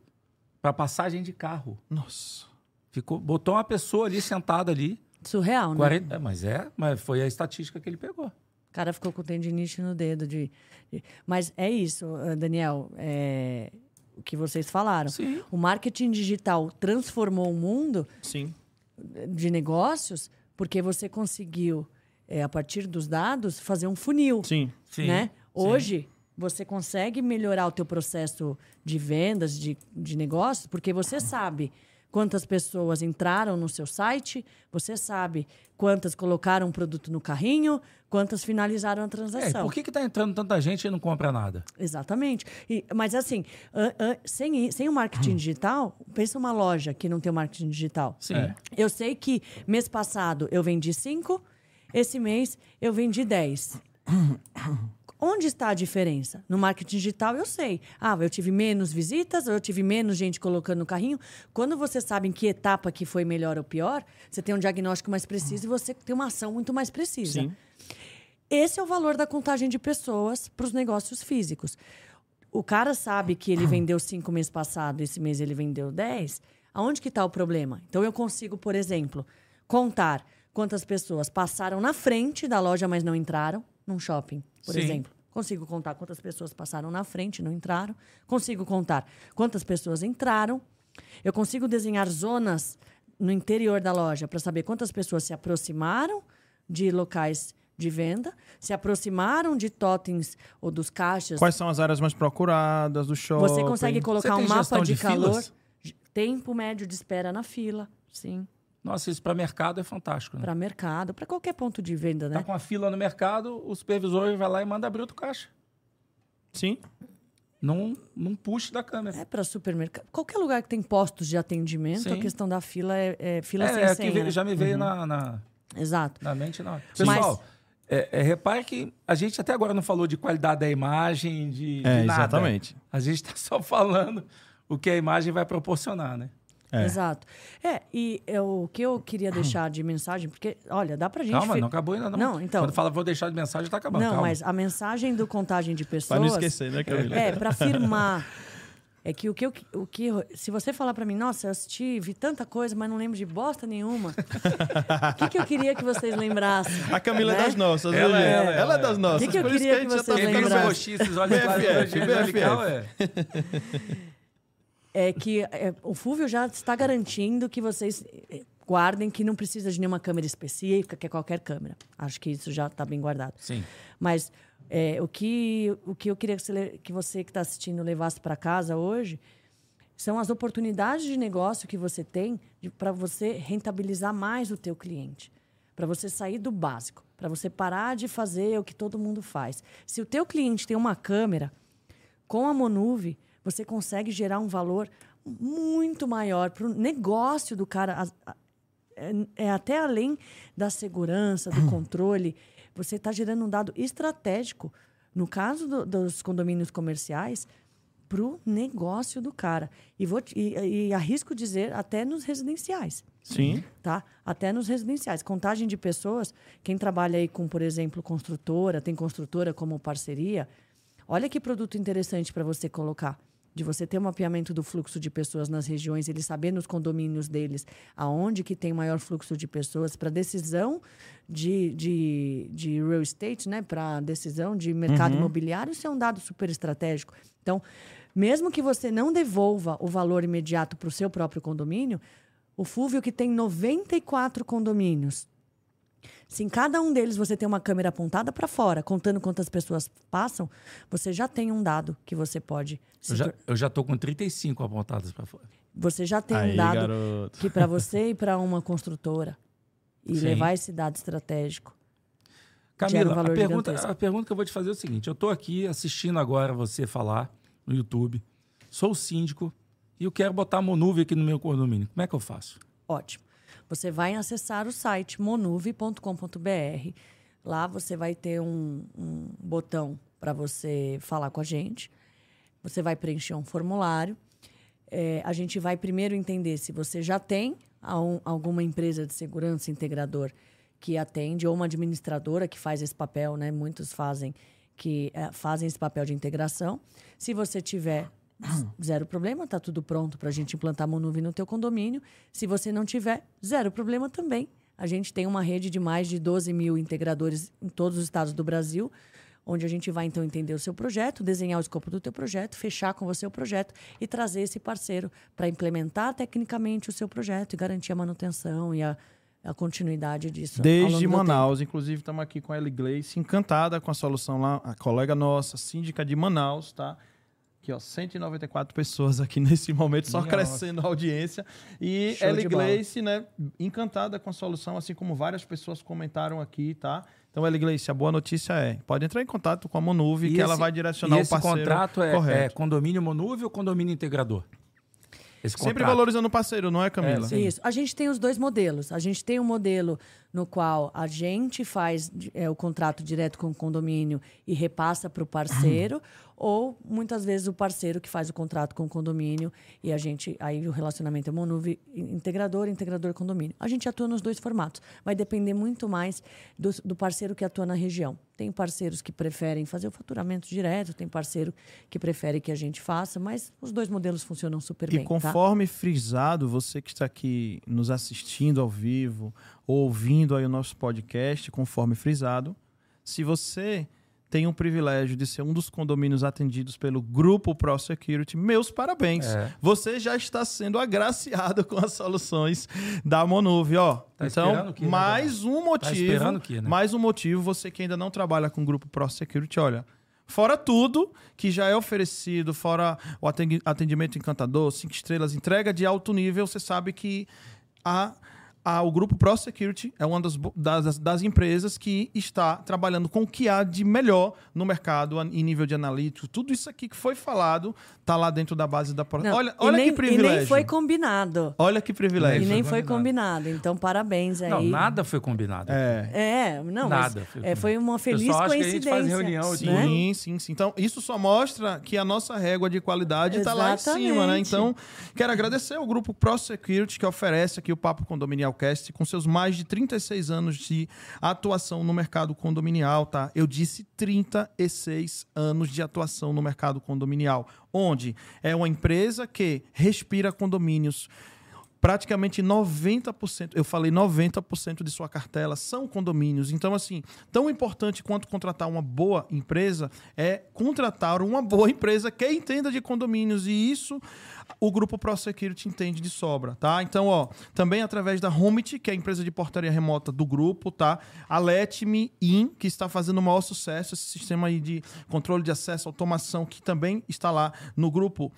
para passagem de carro. Nossa. Ficou, botou uma pessoa ali sentada ali. Surreal, né? 40, é, mas é, mas foi a estatística que ele pegou. O cara ficou com tendinite no dedo. De, de- Mas é isso, eh, Daniel. é O que vocês falaram. Sim. O marketing digital transformou o mundo Sim. de negócios porque você conseguiu, eh, a partir dos dados, fazer um funil. Sim. Sim. né? sim. Você consegue melhorar o teu processo de vendas, de, de negócios, porque você sabe quantas pessoas entraram no seu site, você sabe quantas colocaram um produto no carrinho, quantas finalizaram a É, transação. por que está entrando tanta gente e não compra nada? Exatamente. E- mas assim, an- an- sem, sem o marketing digital, pensa uma loja que não tem o marketing digital. Sim. É. Eu sei que mês passado eu vendi 5, esse mês eu vendi 10. Onde está a diferença? No marketing digital eu sei. Ah, eu tive menos visitas, ou eu tive menos gente colocando no carrinho. Quando você sabe em que etapa que foi melhor ou pior, você tem um diagnóstico mais preciso e você tem uma ação muito mais precisa. Sim. Esse é o valor da contagem de pessoas para os negócios físicos. O cara sabe que ele vendeu cinco mês passado, esse mês ele vendeu 10. Aonde que está o problema? Então eu consigo, por exemplo, contar quantas pessoas passaram na frente da loja, mas não entraram num shopping, por Sim. exemplo. Consigo contar quantas pessoas passaram na frente e não entraram. Consigo contar quantas pessoas entraram. Eu consigo desenhar zonas no interior da loja para saber quantas pessoas se aproximaram de locais de venda, se aproximaram de totens ou dos caixas. Quais são as áreas mais procuradas do shopping? Você consegue colocar tem um mapa de, de calor, filas? tempo médio de espera na fila, sim, Nossa, isso para mercado é fantástico. Né? para mercado, para qualquer ponto de venda, Tá né? com a fila no mercado, o supervisor vai lá e manda abrir outro caixa. Sim. Num, num push da câmera. É para supermercado. Qualquer lugar que tem postos de atendimento, a Sim. questão da fila é, é fila sem É, é que senha. veio- né? já me veio na, na, Exato. na mente. Mas- Pessoal, é, é, repare que a gente até agora não falou de qualidade da imagem, de, de É, nada. exatamente. A gente está só falando o que a imagem vai proporcionar, né? É. Exato. É, e eu- o que eu queria deixar de mensagem, porque, olha, dá pra gente. Calma, fe- não acabou ainda não. Não, então- Quando fala vou deixar de mensagem, tá acabando. Não, calma. mas a mensagem do contagem de pessoas. Pra não esquecer, né, Camila? É, para afirmar. É que o que, eu, o que se você falar pra mim, nossa, eu assisti, vi tanta coisa, mas não lembro de bosta nenhuma. O que, que eu queria que vocês lembrassem? A Camila né? é das nossas, viu, Ela é, Ela, ela é das nossas. Que que eu queria a gente que tá vocês tem lembrassem? os roxinhos, esses olhos é. É que é, o Fulvio já está garantindo que vocês é, guardem que não precisa de nenhuma câmera específica, que é qualquer câmera. Acho que isso já está bem guardado. Sim. Mas é, o, que, o que eu queria que você, que você que está assistindo levasse para casa hoje são as oportunidades de negócio que você tem para você rentabilizar mais o teu cliente. Para você sair do básico, para você parar de fazer o que todo mundo faz. Se o teu cliente tem uma câmera, com a Monuve, você consegue gerar um valor muito maior para o negócio do cara. É, é até além da segurança, do controle. Você está gerando um dado estratégico, no caso do- dos condomínios comerciais, para o negócio do cara. E, vou, e, e arrisco dizer até nos residenciais Sim. tá? Até nos residenciais. Contagem de pessoas, quem trabalha aí com, por exemplo, construtora, tem construtora como parceria, olha que produto interessante para você colocar. De você ter um mapeamento do fluxo de pessoas nas regiões, ele saber nos condomínios deles aonde que tem maior fluxo de pessoas para decisão de, de, de real estate, né? para decisão de mercado imobiliário, isso é um dado super estratégico. Então, mesmo que você não devolva o valor imediato para o seu próprio condomínio, o Fúvio, que tem 94 condomínios, se em cada um deles você tem uma câmera apontada para fora, contando quantas pessoas passam, você já tem um dado que você pode. Eu já, eu já tô com 35 apontadas para fora. Você já tem Aí, um dado garoto. que para você e para uma construtora e Sim. levar esse dado estratégico. Camila, um valor a, pergunta, a pergunta que eu vou te fazer é o seguinte: eu tô aqui assistindo agora você falar no YouTube, sou o síndico e eu quero botar Monuve aqui no meu condomínio. Como é que eu faço? Ótimo. Você vai acessar o site monuve.com.br. Lá você vai ter um, um botão para você falar com a gente. Você vai preencher um formulário. É, a gente vai primeiro entender se você já tem alguma empresa de segurança integrador que atende ou uma administradora que faz esse papel, né? Muitos fazem que é, fazem esse papel de integração. Se você tiver zero problema, tá tudo pronto para a gente implantar a Monuvem no teu condomínio. Se você não tiver, zero problema também. A gente tem uma rede de mais de 12 mil integradores em todos os estados do Brasil, onde a gente vai então entender o seu projeto, desenhar o escopo do teu projeto, fechar com você o projeto e trazer esse parceiro para implementar tecnicamente o seu projeto e garantir a manutenção e a, a continuidade disso. Desde Manaus, inclusive estamos aqui com a Ellie Gleice, encantada com a solução lá, a colega nossa, síndica de Manaus, tá? Aqui, ó, 194 pessoas aqui nesse momento, só Minha crescendo nossa. a audiência. E Show Ellie Gleice, né, encantada com a solução, assim como várias pessoas comentaram aqui, tá? Então, Ellie Gleice, a boa notícia é, pode entrar em contato com a Monuve, que esse, ela vai direcionar o parceiro esse contrato é, é, condomínio Monuve ou condomínio integrador? Sempre valorizando o parceiro, não é, Camila? É, Isso. A gente tem os dois modelos. A gente tem um modelo no qual a gente faz é, o contrato direto com o condomínio e repassa para o parceiro, ou muitas vezes o parceiro que faz o contrato com o condomínio e a gente aí o relacionamento é monuve integrador, integrador condomínio. A gente atua nos dois formatos. Vai depender muito mais do, do parceiro que atua na região. Tem parceiros que preferem fazer o faturamento direto, tem parceiro que prefere que a gente faça, mas os dois modelos funcionam super e bem. E tá? conforme tá? frisado, você que está aqui nos assistindo ao vivo, ouvindo aí o nosso podcast, conforme frisado, se você tem o privilégio de ser um dos condomínios atendidos pelo Grupo Pro Security, meus parabéns. É. Você já está sendo agraciado com as soluções da Monuve, ó. Tá então, que, né, mais um tá motivo, tá que, né? mais um motivo, você que ainda não trabalha com o Grupo Pro Security, olha, Fora tudo que já é oferecido, fora o atendimento encantador, cinco estrelas, entrega de alto nível, você sabe que a a, o grupo ProSecurity é uma das, das, das, empresas que está trabalhando com o que há de melhor no mercado em nível de analítico. Tudo isso aqui que foi falado está lá dentro da base da Não, olha olha nem, que privilégio. E nem foi combinado. Olha que privilégio. E nem foi combinado. Então, parabéns aí. Não, nada foi combinado. É, é não, nada foi, é, foi uma feliz coincidência. Que a gente faz reunião, sim, né? sim, sim. Então, isso só mostra que a nossa régua de qualidade está lá em cima, né? Então, quero agradecer ao grupo ProSecurity que oferece aqui o Papo Condominial Cast, com seus mais de 36 anos de atuação no mercado condominial, tá? Eu disse 36 anos de atuação no mercado condominial, onde é uma empresa que respira condomínios praticamente 90%, eu falei 90% de sua cartela são condomínios. Então, assim, tão importante quanto contratar uma boa empresa é contratar uma boa empresa que entenda de condomínios. E isso o grupo ProSecurity entende de sobra, tá? Então, ó, também através da Homit, que é a empresa de portaria remota do grupo, tá? A Let Me In, que está fazendo o maior sucesso, esse sistema aí de controle de acesso, automação, que também está lá no grupo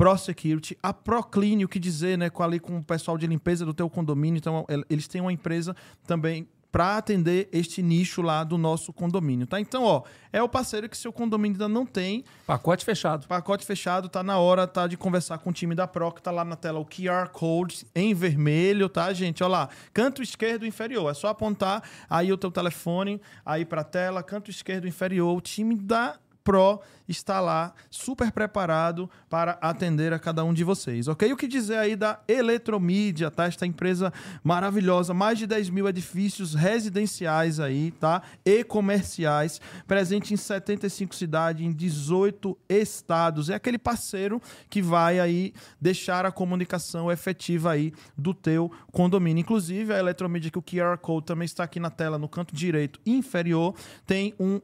ProSecurity, a Procline, o que dizer, né, com ali com o pessoal de limpeza do teu condomínio. Então, eles têm uma empresa também para atender este nicho lá do nosso condomínio, tá? Então, ó, é o parceiro que seu condomínio ainda não tem. Pacote fechado. Pacote fechado, tá na hora, tá, de conversar com o time da Pro, que tá lá na tela o QR Code em vermelho, tá, gente? Ó lá, canto esquerdo inferior, é só apontar aí o teu telefone aí para tela, canto esquerdo inferior, o time da Pro está lá, super preparado para atender a cada um de vocês, ok? O que dizer aí da Eletromídia, tá? Esta empresa maravilhosa, mais de 10 mil edifícios residenciais aí, tá? E comerciais, presente em 75 cidades, em 18 estados. É aquele parceiro que vai aí deixar a comunicação efetiva aí do teu condomínio. Inclusive, a Eletromídia, que o QR Code também está aqui na tela, no canto direito inferior, tem um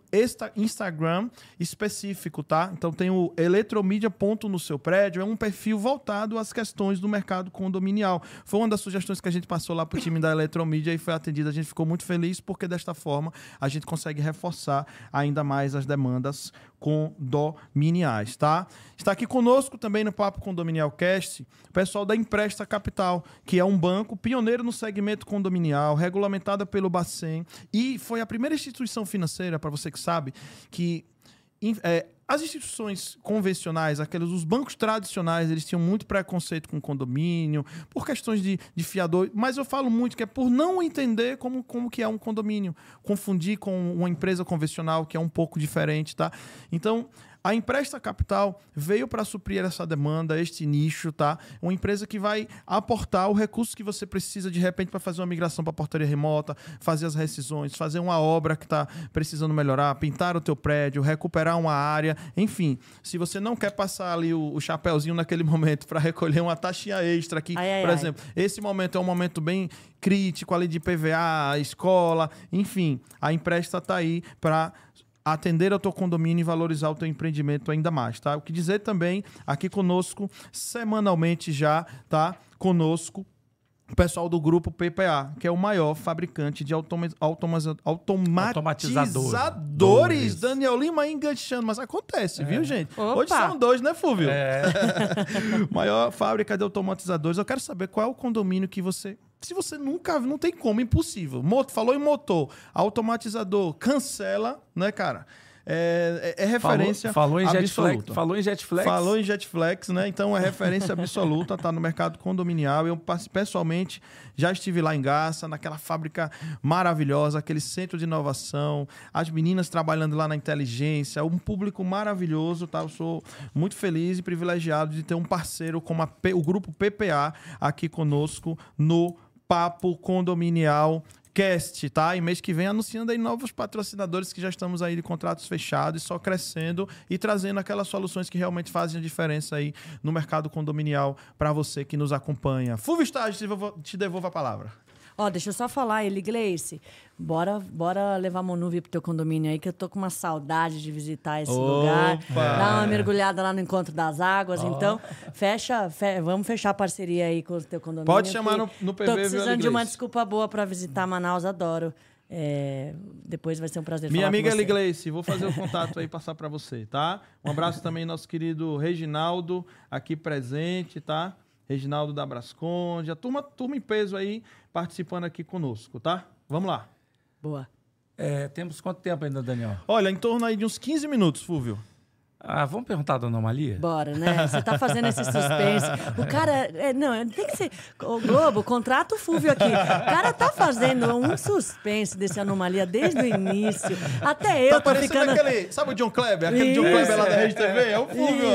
Instagram específico, tá? Então tem o Eletromídia ponto no seu prédio, é um perfil voltado às questões do mercado condominial. Foi uma das sugestões que a gente passou lá para o time da Eletromídia e foi atendida. A gente ficou muito feliz porque desta forma a gente consegue reforçar ainda mais as demandas condominiais, tá? Está aqui conosco também no Papo Condominial Cast o pessoal da Empresta Capital, que é um banco pioneiro no segmento condominial, regulamentada pelo Bacen e foi a primeira instituição financeira, para você que sabe, que é, as instituições convencionais, aqueles, os bancos tradicionais, eles tinham muito preconceito com condomínio, por questões de, de fiador, mas eu falo muito que é por não entender como, como que é um condomínio, confundir com uma empresa convencional que é um pouco diferente, tá? Então, a Empresta Capital veio para suprir essa demanda, este nicho, tá? Uma empresa que vai aportar o recurso que você precisa de repente para fazer uma migração para portaria remota, fazer as rescisões, fazer uma obra que está precisando melhorar, pintar o teu prédio, recuperar uma área, enfim. Se você não quer passar ali o, o chapéuzinho naquele momento para recolher uma taxinha extra aqui, Ai, ai, por ai. exemplo, esse momento é um momento bem crítico ali de PVA, escola, enfim, a Empresta está aí para atender ao teu condomínio e valorizar o teu empreendimento ainda mais, tá? O que dizer também aqui conosco semanalmente já, tá? Conosco o pessoal do grupo PPA, que é o maior fabricante de automa automa automatizadores. Automatizadores. Daniel Lima enganchando, mas acontece, viu, gente? Opa. Hoje são dois, né, Fúvio? É. maior fábrica de automatizadores. Eu quero saber qual é o condomínio que você. Se você nunca. Não tem como, impossível. Moto, falou em motor, automatizador, cancela, né, cara? É, é- é referência falou, falou em Jetflex. absoluta. Falou em Jetflex. Falou em Jetflex, né? Então é referência absoluta, tá no mercado condominial. Eu pessoalmente já estive lá em Garça, naquela fábrica maravilhosa, aquele centro de inovação, as meninas trabalhando lá na inteligência, um público maravilhoso, tá? Eu sou muito feliz e privilegiado de ter um parceiro como P- o grupo PPA aqui conosco no Papo Condominial Cast, tá? E mês que vem anunciando aí novos patrocinadores que já estamos aí de contratos fechados, só crescendo e trazendo aquelas soluções que realmente fazem a diferença aí no mercado condominial para você que nos acompanha. Fulvio Estágio, te devolvo, a palavra. Ó, deixa eu só falar, ele Gleice, bora, bora levar a Monuvi pro teu condomínio aí, que eu tô com uma saudade de visitar esse lugar. Opa! Dar uma mergulhada lá no Encontro das Águas. Então, fecha, fe- vamos fechar a parceria aí com o teu condomínio. Pode chamar no- no PV, Tô precisando de uma desculpa boa pra visitar Manaus, adoro. É, depois vai ser um prazer Minha amiga. Ligleice, vou fazer o contato aí passar para você, tá? Um abraço também nosso querido Reginaldo, aqui presente, tá? Reginaldo da Brasconde, a turma, turma em peso aí participando aqui conosco, tá? Vamos lá. Boa. É, temos quanto tempo ainda, Daniel? Olha, em torno aí de uns 15 minutos, Fúvio. Ah, vamos perguntar da anomalia? Bora, né? Você tá fazendo esse suspense. O cara. É, não, tem que ser. O Globo, contrata o Fúvio aqui. O cara tá fazendo um suspense desse anomalia desde o início. Até eu tá tô parecendo ficando. aquele. Sabe o John Kleber? Aquele John Isso. Kleber lá da Rede TV? É o Fúvio.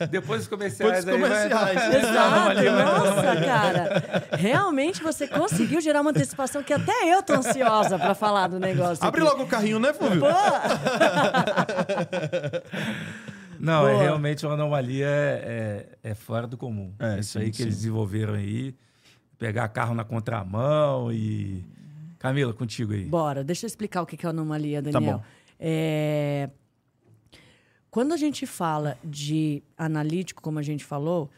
ó. Depois dos comerciais. Depois dos aí comerciais. Exato, Anomalia, vai- nossa, cara. Realmente você conseguiu gerar uma antecipação que até eu tô ansiosa pra falar do negócio. Abre aqui. logo o carrinho, né, Fúvio? Pô, Não, é Boa. realmente uma anomalia é, é- é fora do comum. É, Isso sim, aí que sim. eles desenvolveram aí. Pegar carro na contramão e. Camila, contigo aí. Bora, deixa eu explicar o que é anomalia, Daniel. bom. É, Quando a gente fala de analítico, como a gente falou,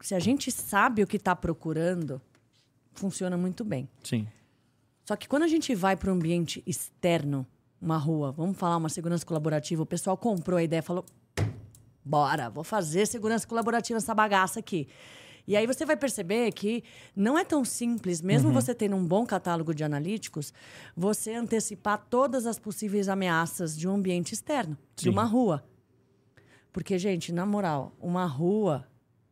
se a gente sabe o que está procurando, funciona muito bem. Sim. Só que quando a gente vai para um ambiente externo, uma rua, vamos falar uma segurança colaborativa, o pessoal comprou a ideia e falou: bora, vou fazer segurança colaborativa nessa bagaça aqui. E aí você vai perceber que não é tão simples, mesmo você tendo um bom catálogo de analíticos, você antecipar todas as possíveis ameaças de um ambiente externo, de Sim. uma rua. Porque, gente, na moral, uma rua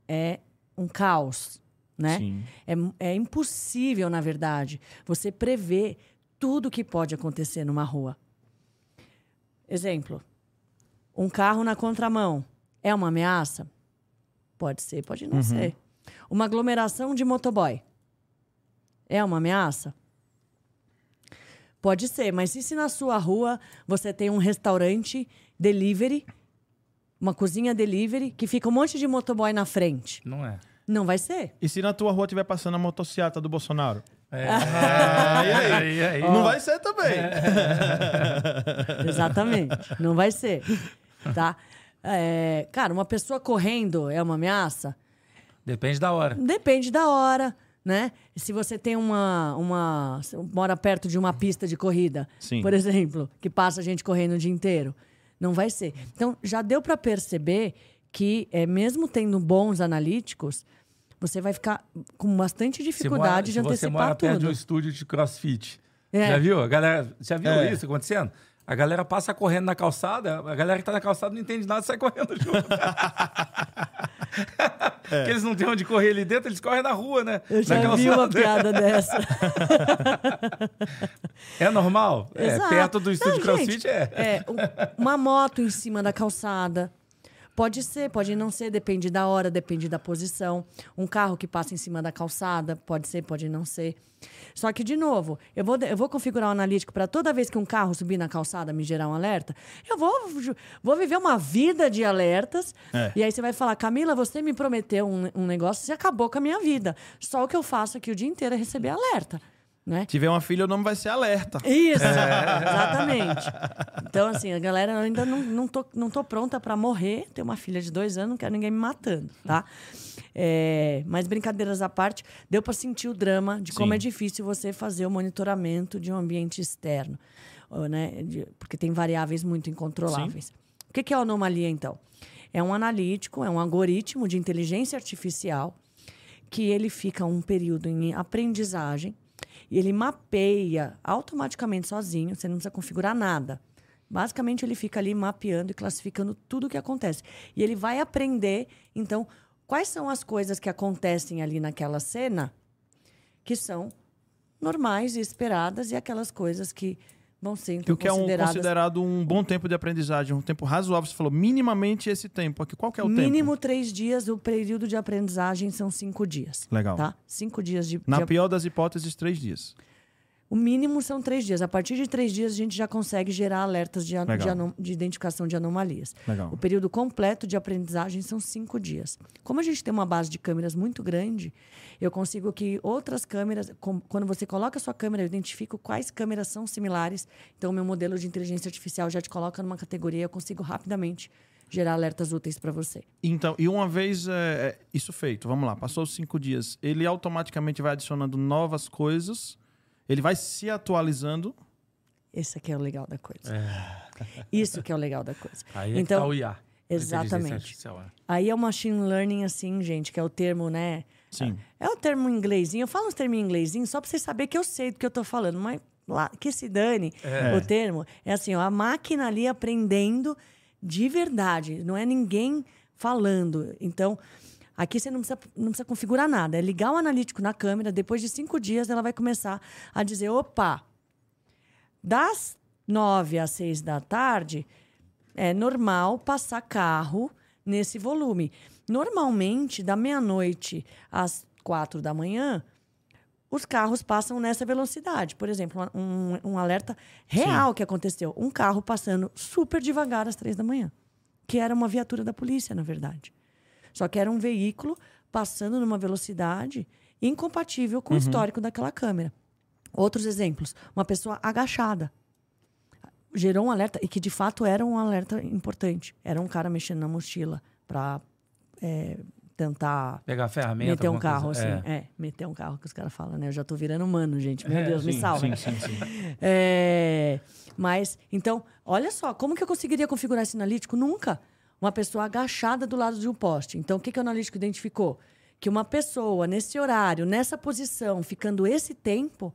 é um caos, né? Sim. É, é impossível, na verdade, você prever tudo que pode acontecer numa rua. Exemplo: um carro na contramão é uma ameaça? Pode ser, pode não ser. Uma aglomeração de motoboy é uma ameaça? Pode ser, mas e se na sua rua você tem um restaurante delivery, uma cozinha delivery, que fica um monte de motoboy na frente? Não é. Não vai ser. E se na tua rua estiver passando a motocicleta do Bolsonaro? É. Ah, e aí? aí, aí. Não vai ser também. Exatamente. Não vai ser. Tá? É, cara, uma pessoa correndo é uma ameaça? Depende da hora. Depende da hora, né? Se você tem uma. uma mora perto de uma pista de corrida, Sim. por exemplo, que passa gente correndo o dia inteiro. Não vai ser. Então, já deu para perceber que, é, mesmo tendo bons analíticos, você vai ficar com bastante dificuldade se de mora, se você antecipar mora perto de tudo. um estúdio de crossfit. É. Já viu? A galera, já viu É. isso acontecendo? A galera passa correndo na calçada, a galera que tá na calçada não entende nada sai correndo junto. Porque eles não têm onde correr ali dentro, eles correm na rua, né? Eu já na vi uma piada dessa. É normal? É, Exato. perto do estúdio Não, CrossFit gente, é. é, um- uma moto em cima da calçada. Pode ser, pode não ser, depende da hora, depende da posição. Um carro que passa em cima da calçada, pode ser, pode não ser. Só que, de novo, eu vou, eu vou configurar o analítico para toda vez que um carro subir na calçada me gerar um alerta. Eu vou, vou viver uma vida de alertas. É. E aí você vai falar, Camila, você me prometeu um, um negócio, você acabou com a minha vida. Só o que eu faço aqui o dia inteiro é receber alerta. Né? Tiver uma filha, o nome vai ser alerta. Isso, exatamente. Então, assim, a galera ainda não, não, tô, não tô pronta para morrer. Tenho uma filha de dois anos, não quero ninguém me matando, tá? É, mas brincadeiras à parte, deu para sentir o drama de como Sim. é difícil você fazer o monitoramento de um ambiente externo, né? Porque tem variáveis muito incontroláveis. O que que é a anomalia, então? É um analítico, é um algoritmo de inteligência artificial que ele fica um período em aprendizagem e ele mapeia automaticamente sozinho, você não precisa configurar nada. Basicamente, ele fica ali mapeando e classificando tudo o que acontece. E ele vai aprender, então, quais são as coisas que acontecem ali naquela cena que são normais e esperadas e aquelas coisas que vão ser E então, o que é um, considerado um bom tempo de aprendizagem, um tempo razoável. Você falou minimamente esse tempo. Aqui, qual que é o mínimo tempo? três dias, o período de aprendizagem são cinco dias. Legal. Tá? Cinco dias de, Na de pior das hipóteses, três dias. O mínimo são três dias. A partir de três dias, a gente já consegue gerar alertas de, de de identificação de anomalias. Legal. O período completo de aprendizagem são cinco dias. Como a gente tem uma base de câmeras muito grande, eu consigo que outras câmeras, com- quando você coloca a sua câmera, eu identifico quais câmeras são similares. Então, o meu modelo de inteligência artificial já te coloca numa categoria, eu consigo rapidamente gerar alertas úteis para você. Então, e uma vez é, isso feito, vamos lá, passou os cinco dias, ele automaticamente vai adicionando novas coisas, ele vai se atualizando. Esse aqui é o legal da coisa. Isso que é o legal da coisa. Aí é então, que tá o IA. exatamente. é. Aí é o machine learning, assim, gente, que é o termo, né? Sim. É o termo inglesinho. Eu falo uns termos em inglesinho só pra vocês saberem que eu sei do que eu tô falando, mas lá, que se dane o termo. É assim, ó, a máquina ali aprendendo de verdade. Não é ninguém falando. Então, aqui você não precisa, não precisa configurar nada. É ligar o analítico na câmera, depois de cinco dias ela vai começar a dizer, opa, das nove às seis da tarde, é normal passar carro nesse volume. Normalmente, da meia-noite às quatro da manhã, os carros passam nessa velocidade. Por exemplo, um, um alerta real que aconteceu. Um carro passando super devagar às três da manhã. Que era uma viatura da polícia, na verdade. Só que era um veículo passando numa velocidade incompatível com o histórico daquela câmera. Outros exemplos. Uma pessoa agachada. Gerou um alerta, e que de fato era um alerta importante. Era um cara mexendo na mochila para tentar Pegar ferramenta. meter um carro, coisa. assim. É. É. meter um carro que os caras falam, né? Eu já tô virando humano, gente. Meu É, Deus, me sim, salva. sim, sim, sim. É, mas, então, olha só, como que eu conseguiria configurar esse analítico? Nunca. Uma pessoa agachada do lado de um poste. Então, o que, que o analítico identificou? Que uma pessoa, nesse horário, nessa posição, ficando esse tempo,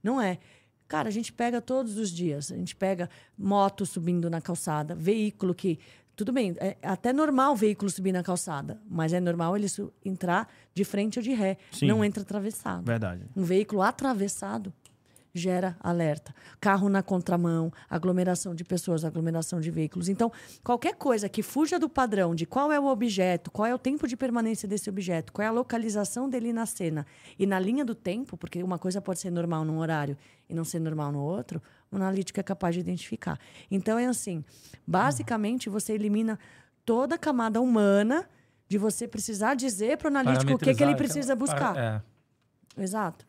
não é. Cara, a gente pega todos os dias. A gente pega moto subindo na calçada, veículo que. Tudo bem, é até normal o veículo subir na calçada, mas é normal ele entrar de frente ou de ré. Sim. Não entra atravessado. Verdade. Um veículo atravessado gera alerta. Carro na contramão, aglomeração de pessoas, aglomeração de veículos. Então, qualquer coisa que fuja do padrão de qual é o objeto, qual é o tempo de permanência desse objeto, qual é a localização dele na cena e na linha do tempo, porque uma coisa pode ser normal num horário e não ser normal no outro, o analítico é capaz de identificar. Então, é assim, basicamente você elimina toda a camada humana de você precisar dizer para o analítico o que, que ele precisa buscar. É. Exato.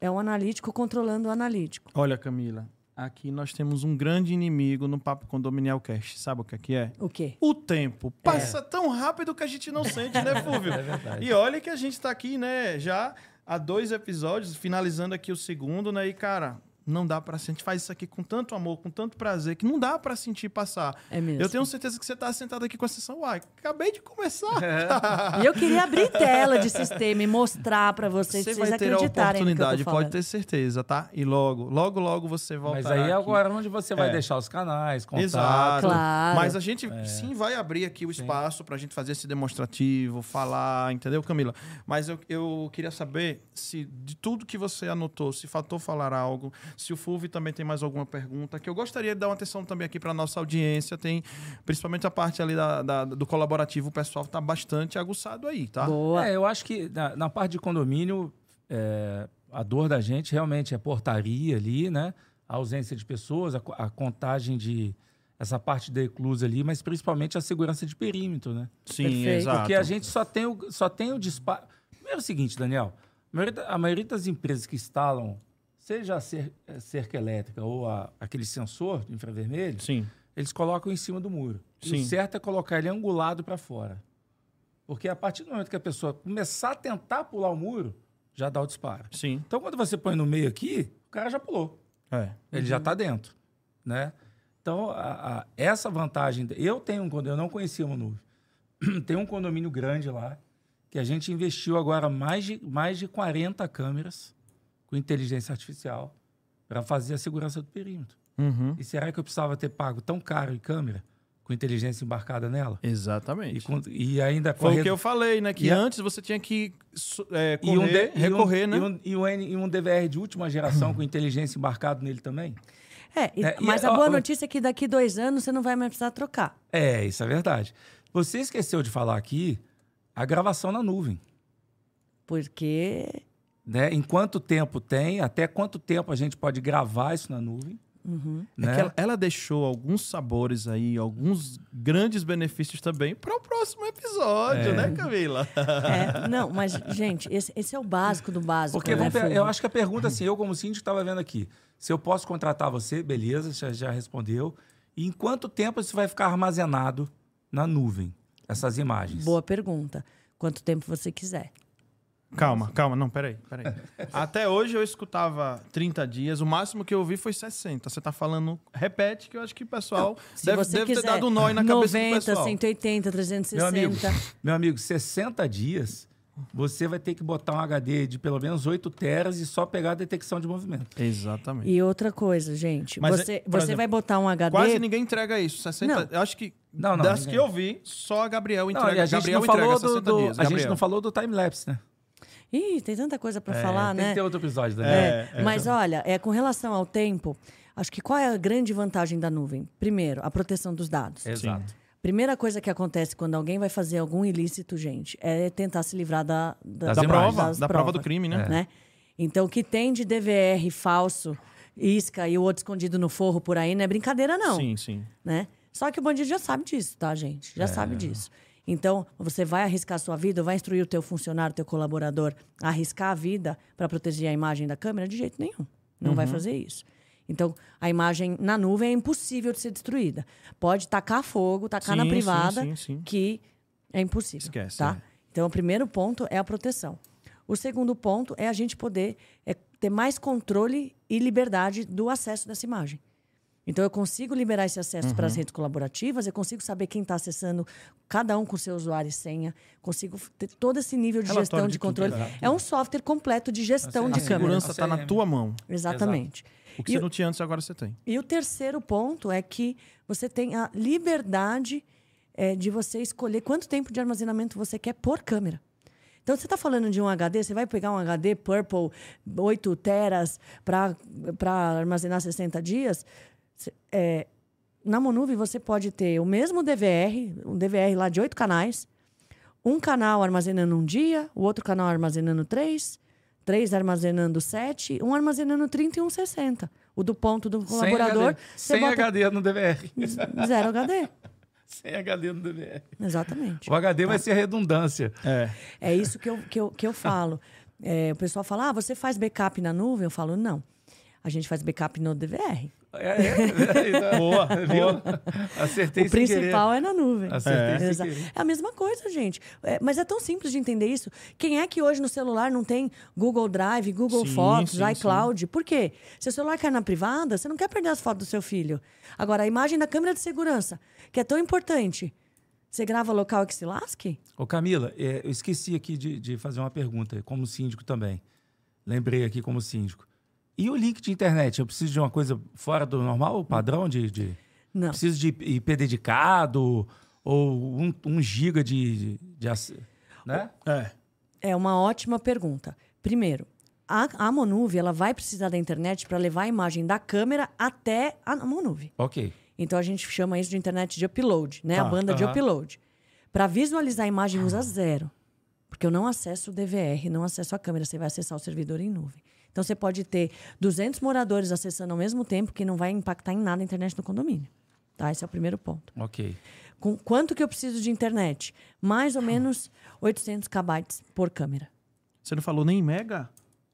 É um analítico controlando o analítico. Olha, Camila, aqui nós temos um grande inimigo no Papo Condominial Cast. Sabe o que é que é? O quê? O tempo passa tão rápido que a gente não sente, né, Fúvio? É verdade. E olha que a gente tá aqui, né, já há dois episódios, finalizando aqui o segundo, né? E, cara, não dá pra sentir. A gente faz isso aqui com tanto amor, com tanto prazer, que não dá pra sentir passar. É mesmo. Eu tenho certeza que você tá sentado aqui com a sessão. Uai, acabei de começar. E eu queria abrir tela de sistema e mostrar pra vocês, Você vocês vai ter a acreditarem no que eu tô oportunidade, pode ter certeza, tá? E logo, logo, logo você volta. Mas aí é agora onde você vai deixar os canais, contato. Exato. Claro. Mas a gente sim vai abrir aqui o espaço pra gente fazer esse demonstrativo, falar, entendeu, Camila? Mas eu, eu queria saber se de tudo que você anotou, se faltou falar algo, se o Fulvio também tem mais alguma pergunta, que eu gostaria de dar uma atenção também aqui pra nossa audiência. Tem principalmente a parte ali da, da- do colaborativo, o pessoal tá bastante aguçado aí, tá? Boa. É, eu acho que na, na parte de condomínio, é, a dor da gente realmente é portaria ali, né? A ausência de pessoas, a, a contagem de. Essa parte da eclusa ali, mas principalmente a segurança de perímetro, né? Sim, Perfeito. exato. Porque a gente só tem o, só tem o disparo. Primeiro é o seguinte, Daniel. A maioria, a maioria das empresas que instalam, seja a cer- cerca elétrica ou a- aquele sensor de infravermelho, Sim. eles colocam em cima do muro. E Sim. o certo é colocar ele angulado para fora. Porque a partir do momento que a pessoa começar a tentar pular o muro, já dá o disparo. Sim. Então, quando você põe no meio aqui, o cara já pulou. É. Ele já está dentro, né? Então, a- a- essa vantagem... Eu tenho um condomínio, eu não conhecia o Manuve. Tem um condomínio grande lá, que a gente investiu agora mais de, mais de 40 câmeras com inteligência artificial para fazer a segurança do perímetro. Uhum. E será que eu precisava ter pago tão caro em câmera, com inteligência embarcada nela? Exatamente. E, com- e ainda Foi o correr- que eu falei, né? Que E a- antes você tinha que é, e um correr, de- e um- recorrer, né? E um, e um e um DVR de última geração com inteligência embarcado nele também? É, e- É, mas a boa ó, notícia é que daqui dois anos você não vai mais precisar trocar. É, isso é verdade. Você esqueceu de falar aqui a gravação na nuvem. Porque. Né? Em quanto tempo tem, até quanto tempo a gente pode gravar isso na nuvem. É Né? que ela, ela deixou alguns sabores aí, alguns grandes benefícios também para o próximo episódio, É. né, Camila? É, não, mas, gente, esse, esse é o básico do básico. Porque né, eu acho que a pergunta, assim, eu como síndico estava vendo aqui. Se eu posso contratar você, beleza, já, já respondeu. E em quanto tempo isso vai ficar armazenado na nuvem, essas imagens? Boa pergunta. Quanto tempo você quiser. Calma, calma, não, peraí, peraí. Até hoje eu escutava 30 dias, o máximo que eu ouvi foi 60. Você tá falando, repete, que eu acho que o pessoal Se deve, você deve ter quiser dado um nó na cabeça 90, do pessoal. 180, Meu 360. amigo, meu amigo, 60 dias, você vai ter que botar um HD de pelo menos 8 teras e só pegar a detecção de movimento. Exatamente. E outra coisa, gente, Mas, você, por você exemplo, vai botar um HD. Quase ninguém entrega isso. 60, Não. Eu acho que Não, não, das ninguém. que eu vi, só a Gabriel Não, entrega. e a gente Gabriel não entrega falou do, 60 do- dias. a gente Gabriel. não falou do time-lapse, né? Ih, tem tanta coisa para É, falar, tem né? que ter outro episódio, Daniel. É, É, mas olha, é, com relação ao tempo, acho que qual é a grande vantagem da nuvem? Primeiro, a proteção dos dados. Exato. Primeira coisa que acontece quando alguém vai fazer algum ilícito, gente, é tentar se livrar da, da, Da prova, da prova do crime, né? né? Então, o que tem de DVR falso, isca e o outro escondido no forro por aí, não é brincadeira, não. Sim, sim. né? Só que o bandido já sabe disso, tá, gente? Já sabe disso. Então, você vai arriscar a sua vida, vai instruir o teu funcionário, o teu colaborador a arriscar a vida para proteger a imagem da câmera? De jeito nenhum. Não vai fazer isso. Então, a imagem na nuvem é impossível de ser destruída. Pode tacar fogo, tacar na Sim, sim, privada, sim, sim. que é impossível. Esquece, Tá? é. Então, o primeiro ponto é a proteção. O segundo ponto é a gente poder é, ter mais controle e liberdade do acesso dessa imagem. Então, eu consigo liberar esse acesso para as Uhum. redes colaborativas, eu consigo saber quem está acessando, cada um com seu usuário e senha, consigo ter todo esse nível de Relatório gestão de de controle. exato. É um software completo de gestão A de A câmera. segurança está na tua mão. Exatamente. O que E você não tinha antes, agora você tem. e o terceiro ponto é que você tem a liberdade eh, de você escolher quanto tempo de armazenamento você quer por câmera. Então, você está falando de um HD, você vai pegar um HD Purple 8 teras para armazenar 60 dias. Eh, na Monuvem, você pode ter o mesmo DVR, um DVR lá de oito canais, um canal armazenando um dia, o outro canal armazenando três, três armazenando sete, um armazenando 30 e um 60. O do ponto do Sem colaborador, HD. você Sem HD no DVR. zero HD. Sem HD no DVR. Exatamente. O HD vai ser a redundância. É. É isso que eu, que eu, que eu falo. É, o pessoal fala, ah, você faz backup na nuvem? Eu falo, não. A gente faz backup no DVR. É, é, é, Boa, viu? Acertei o sem querer. principal é na nuvem. Acertei querer. É a mesma coisa, gente. É, mas é tão simples de entender isso. Quem é que hoje no celular não tem Google Drive, Google Sim, Fotos, sim, iCloud? Por quê? Se o celular cai na privada, você não quer perder as fotos do seu filho. Agora, a imagem da câmera de segurança, que é tão importante, você grava local que se lasque? Ô Camila, é, eu esqueci aqui de, de fazer uma pergunta, como síndico também. Lembrei aqui como síndico. E o link de internet? Eu preciso de uma coisa fora do normal, padrão de... de... Não. Preciso de IP dedicado ou um, um giga de... de, ac- né? É. É uma ótima pergunta. Primeiro, a, a Monuve ela vai precisar da internet para levar a imagem da câmera até a Monuve. Ok. Então a gente chama isso de internet de upload, né? Tá, a banda de upload. Para visualizar a imagem usa zero. Porque eu não acesso o DVR, não acesso a câmera, você vai acessar o servidor em nuvem. Então você pode ter 200 moradores acessando ao mesmo tempo que não vai impactar em nada a internet do condomínio. Tá? Esse é o primeiro ponto. Ok. Com quanto que eu preciso de internet? Mais ou menos 800 kbytes por câmera. Você não falou nem mega?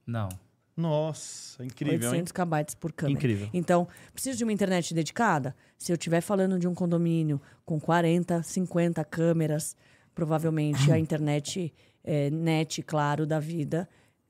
Não. Nossa, incrível, hein? 800 kbytes por câmera. Incrível. Então, preciso de uma internet dedicada? Se eu estiver falando de um condomínio com 40, 50 câmeras, provavelmente a internet é, net, claro, da vida,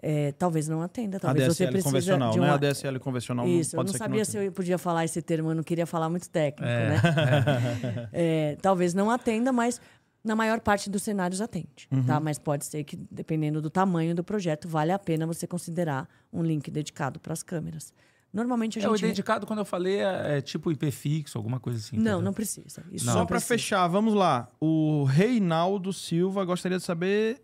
é, talvez não atenda. Talvez você ADSL precisa convencional, de né? uma... ADSL convencional Isso, eu pode não sabia não se eu podia falar esse termo, eu não queria falar muito técnico, É. né? É, talvez não atenda, mas na maior parte dos cenários atende, Uhum. tá? Mas pode ser que, dependendo do tamanho do projeto, vale a pena você considerar um link dedicado para as câmeras. Normalmente a É, o gente... dedicado, quando eu falei, é, é tipo IP fixo, alguma coisa assim. Não, entendeu? não precisa. Isso Não. Só para fechar, vamos lá. O Reinaldo Silva gostaria de saber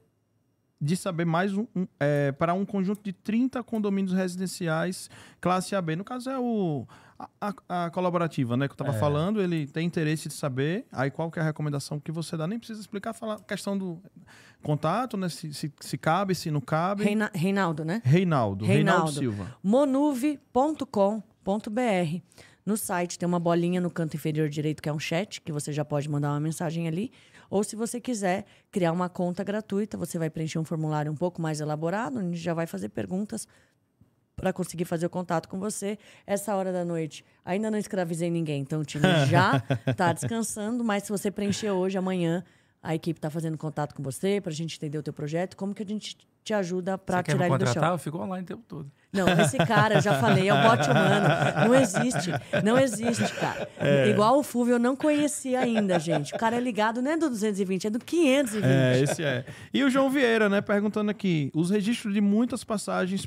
de saber mais um, um, é, para um conjunto de 30 condomínios residenciais classe AB. No caso é o a, a- a colaborativa, né, que eu estava É. falando, ele tem interesse de saber. Aí qual que é a recomendação que você dá? Nem precisa explicar, falar questão do contato, né, se, se, se cabe, se não cabe. Reina- Reinaldo, né? Reinaldo, Reinaldo, Reinaldo. Silva. monuve.com.br. No site tem uma bolinha no canto inferior direito que é um chat, que você já pode mandar uma mensagem ali. Ou se você quiser criar uma conta gratuita, você vai preencher um formulário um pouco mais elaborado, onde já vai fazer perguntas para conseguir fazer o contato com você. Essa hora da noite, ainda não escravizei ninguém, então o time já está descansando, mas se você preencher hoje, amanhã, a equipe está fazendo contato com você para a gente entender o teu projeto, como que a gente te ajuda para tirar ele do chão. contratar? Eu fico online o tempo todo. Não, esse cara, eu já falei, é o bote humano. Não existe. Não existe, cara. É. Igual o Fulvio, eu não conhecia ainda, gente. O cara é ligado, não é do 220, é do 520. É, esse é. E o João Vieira, né, perguntando aqui, os registros de muitas passagens,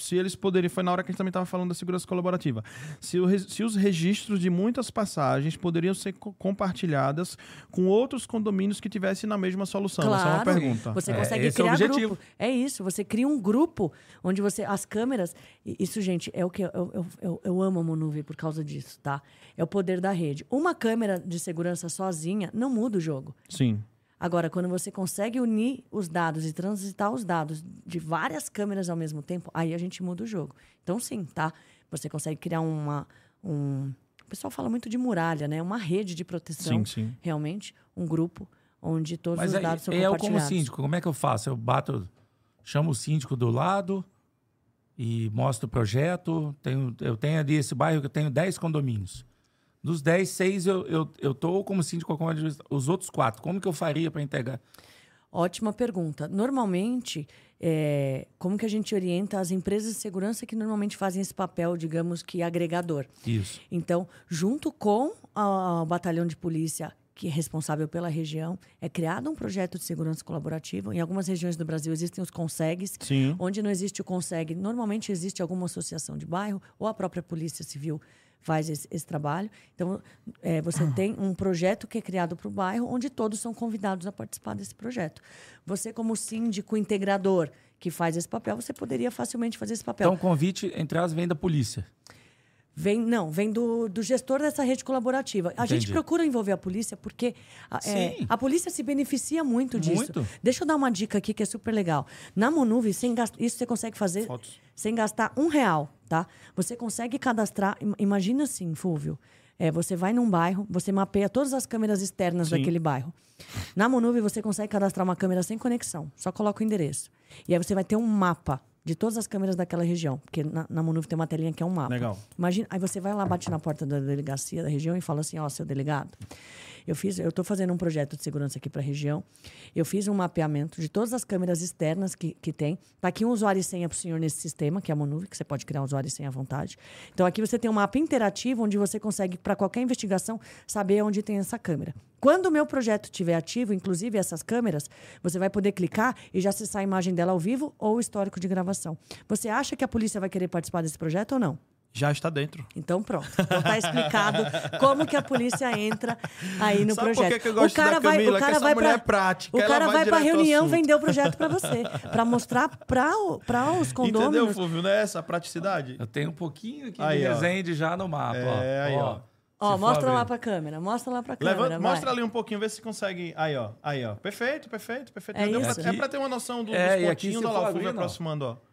se eles poderiam, foi na hora que a gente também estava falando da segurança colaborativa, se, o se os registros de muitas passagens poderiam ser co- compartilhadas com outros condomínios que tivessem na mesma solução. Essa é uma Claro, pergunta. você É, consegue é o criar objetivo. grupo. É isso, você cria um grupo onde você. As câmeras. Isso, gente, é o que eu, eu, eu, eu amo a Monuve por causa disso, tá? É o poder da rede. Uma câmera de segurança sozinha não muda o jogo. Sim. Agora, quando você consegue unir os dados e transitar os dados de várias câmeras ao mesmo tempo, aí a gente muda o jogo. Então, sim, tá? Você consegue criar uma. Um... O pessoal fala muito de muralha, né? Uma rede de proteção. Sim, sim. Realmente, um grupo onde todos Mas os aí, dados são eu como compartilhados. síndico, como é que eu faço? Eu bato, chamo o síndico do lado e mostro o projeto. Tenho, eu tenho ali esse bairro que eu tenho 10 condomínios. Dos 10, 6 eu, eu, eu tô como síndico administrador. Os outros quatro, como que eu faria para integrar? Ótima pergunta. Normalmente, é, como que a gente orienta as empresas de segurança que normalmente fazem esse papel, digamos que agregador? Isso. Então, junto com o batalhão de polícia que é responsável pela região, é criado um projeto de segurança colaborativa. Em algumas regiões do Brasil existem os consegues. Sim. Onde não existe o consegue, normalmente existe alguma associação de bairro ou a própria polícia civil faz esse, esse trabalho. Então, é, você tem um projeto que é criado para o bairro, onde todos são convidados a participar desse projeto. Você, como síndico integrador que faz esse papel, você poderia facilmente fazer esse papel. Então o convite, entre as, vem da polícia. Vem, não, vem do, do gestor dessa rede colaborativa. A gente Entendi. procura envolver a polícia porque a, é, a polícia se beneficia muito disso. Muito. Deixa eu dar uma dica aqui que é super legal. Na Monuve, sem isso você consegue fazer Fotos. sem gastar um real, tá? Você consegue cadastrar. im- Imagina assim, Fúvio. É, você vai num bairro, você mapeia todas as câmeras externas Sim. daquele bairro. Na Monuve, você consegue cadastrar uma câmera sem conexão. Só coloca o endereço. E aí você vai ter um mapa de todas as câmeras daquela região. Porque na, na Monuv tem uma telinha que é um mapa. Legal. Imagina, aí você vai lá, bate na porta da delegacia da região e fala assim, ó, seu delegado, eu fiz, eu estou fazendo um projeto de segurança aqui para a região. Eu fiz um mapeamento de todas as câmeras externas que, que tem. Está aqui um usuário e senha para o senhor nesse sistema, que é a Monuv, que você pode criar um usuário e senha à vontade. Então aqui você tem um mapa interativo onde você consegue, para qualquer investigação, saber onde tem essa câmera. Quando o meu projeto estiver ativo, inclusive essas câmeras, você vai poder clicar e já acessar a imagem dela ao vivo ou o histórico de gravação. Você acha que a polícia vai querer participar desse projeto ou não? Já está dentro. Então pronto. Então tá explicado como que a polícia entra aí no Sabe projeto. por que eu gosto o cara da vai, Camila? o Que cara vai pra, é prática, O cara vai vai para reunião vender o projeto para você, para mostrar para para os Entendeu, condôminos. Fulvio? Não é essa a praticidade? Eu tenho um pouquinho aqui Aí, de. Resende já no mapa. É, ó. aí, ó. Ó, se mostra lá para a câmera, mostra lá para Levanta- câmera. vai. mostra ali um pouquinho, vê se consegue. Aí, ó. Aí, ó. Perfeito, perfeito, perfeito. É pra- isso. é pra ter uma noção do, É, dos pontinhos for lá, o Fulvio aproximando, ó.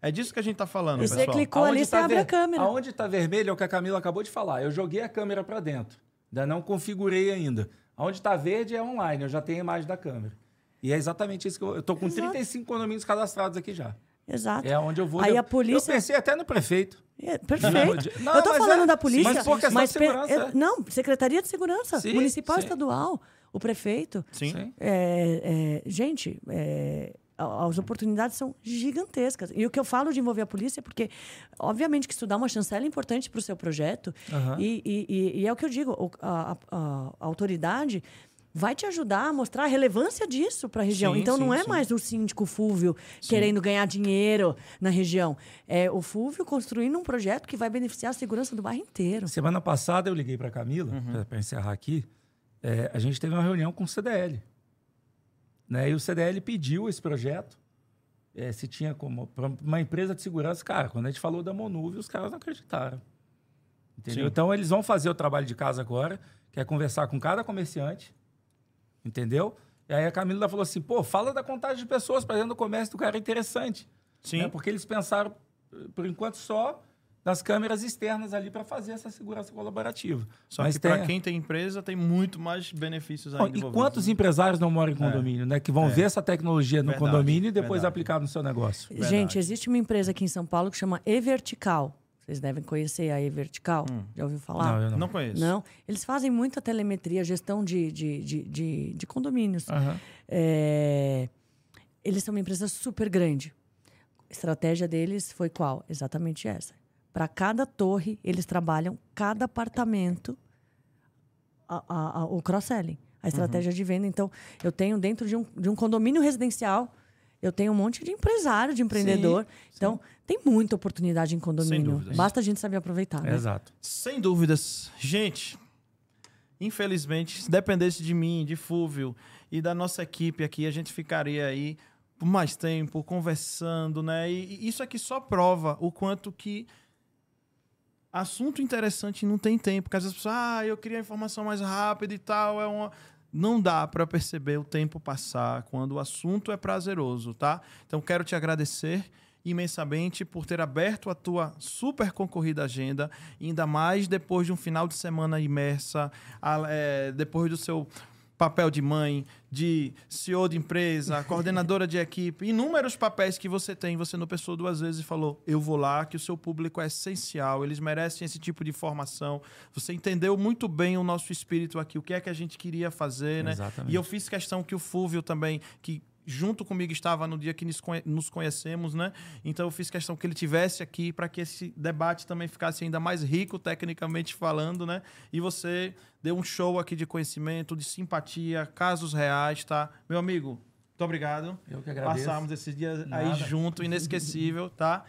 É disso que a gente tá falando, você pessoal. clicou ali, você tá abre a ver- câmera. Aonde está vermelho é o que a Camila acabou de falar. Eu joguei a câmera para dentro. Ainda não configurei ainda. Aonde está verde é online, eu já tenho a imagem da câmera. E é exatamente isso que eu... Eu tô com Exato. 35 condomínios cadastrados aqui já. Exato. É onde eu vou... Aí eu, a polícia Eu pensei até no prefeito. É, perfeito. Não, eu tô mas falando é- da polícia. mas por questão de pe- segurança, é- é. Não, Secretaria de Segurança, Sim, Municipal sim. Estadual, o prefeito. Sim. Sim. É, é, gente, é, a- as oportunidades são gigantescas. E o que eu falo de envolver a polícia é porque, obviamente, que estudar uma chancela é importante para o seu projeto. Aham. E, e- e- e é o que eu digo, a, a- a autoridade vai te ajudar a mostrar a relevância disso para a região. Sim, então, não sim, é sim. mais o síndico Fúvio querendo ganhar dinheiro na região. É o Fúvio construindo um projeto que vai beneficiar a segurança do bairro inteiro. Semana passada eu liguei para Camila, Uhum. para encerrar aqui. É, a gente teve uma reunião com o CDL. Né? E o CDL pediu esse projeto. é, se tinha como. Para uma empresa de segurança, cara, quando a gente falou da Monuve, os caras não acreditaram. Entendeu? Sim. Então eles vão fazer o trabalho de casa agora, que é conversar com cada comerciante. Entendeu? E aí a Camila falou assim: pô, fala da contagem de pessoas para dentro do comércio do cara é interessante. Sim. né? Porque eles pensaram, por enquanto, só nas câmeras externas ali para fazer essa segurança colaborativa. Só Mas que para quem tem empresa, tem muito mais benefícios Bom, ainda e quantos né? empresários não moram em condomínio, né? Que vão ver essa tecnologia no Verdade, condomínio e depois verdade. aplicar no seu negócio. Gente, existe uma empresa aqui em São Paulo que chama Evertical. Vocês devem conhecer a Evertical. Já ouviu falar? Não, eu não. Não conheço. Não, eles fazem muita telemetria, gestão de, de, de, de, de condomínios. Aham. É, eles são uma empresa super grande. A estratégia deles foi qual? Exatamente essa. Para cada torre, eles trabalham cada apartamento, a- a- a- o cross-selling, a estratégia de venda. Então, eu tenho dentro de um, de um condomínio residencial, eu tenho um monte de empresário, de empreendedor. então, tem muita oportunidade em condomínio. Basta a gente saber aproveitar. né? Exato. Sem dúvidas. Gente, infelizmente, se dependesse de mim, de Fúvio e da nossa equipe aqui, a gente ficaria aí por mais tempo conversando, né? E isso aqui só prova o quanto que assunto interessante não tem tempo. Porque às vezes as pessoas, ah, eu queria informação mais rápida e tal, é uma não dá para perceber o tempo passar quando o assunto é prazeroso, tá? Então quero te agradecer imensamente por ter aberto a tua super concorrida agenda, ainda mais depois de um final de semana imersa, a- é, depois do seu papel de mãe, de CEO de empresa, coordenadora de equipe, inúmeros papéis que você tem, você não pensou duas vezes e falou: eu vou lá, que o seu público é essencial, eles merecem esse tipo de informação. Você entendeu muito bem o nosso espírito aqui, o que é que a gente queria fazer, né? Exatamente. E eu fiz questão que o Fúvio também, que junto comigo estava no dia que nos conhe- nos conhecemos, né? Então eu fiz questão que ele tivesse aqui para que esse debate também ficasse ainda mais rico tecnicamente falando, né? E você deu um show aqui de conhecimento, de simpatia, casos reais, tá? Meu amigo, muito obrigado. Eu que agradeço. Passamos esses dias aí Nada. junto, inesquecível, tá?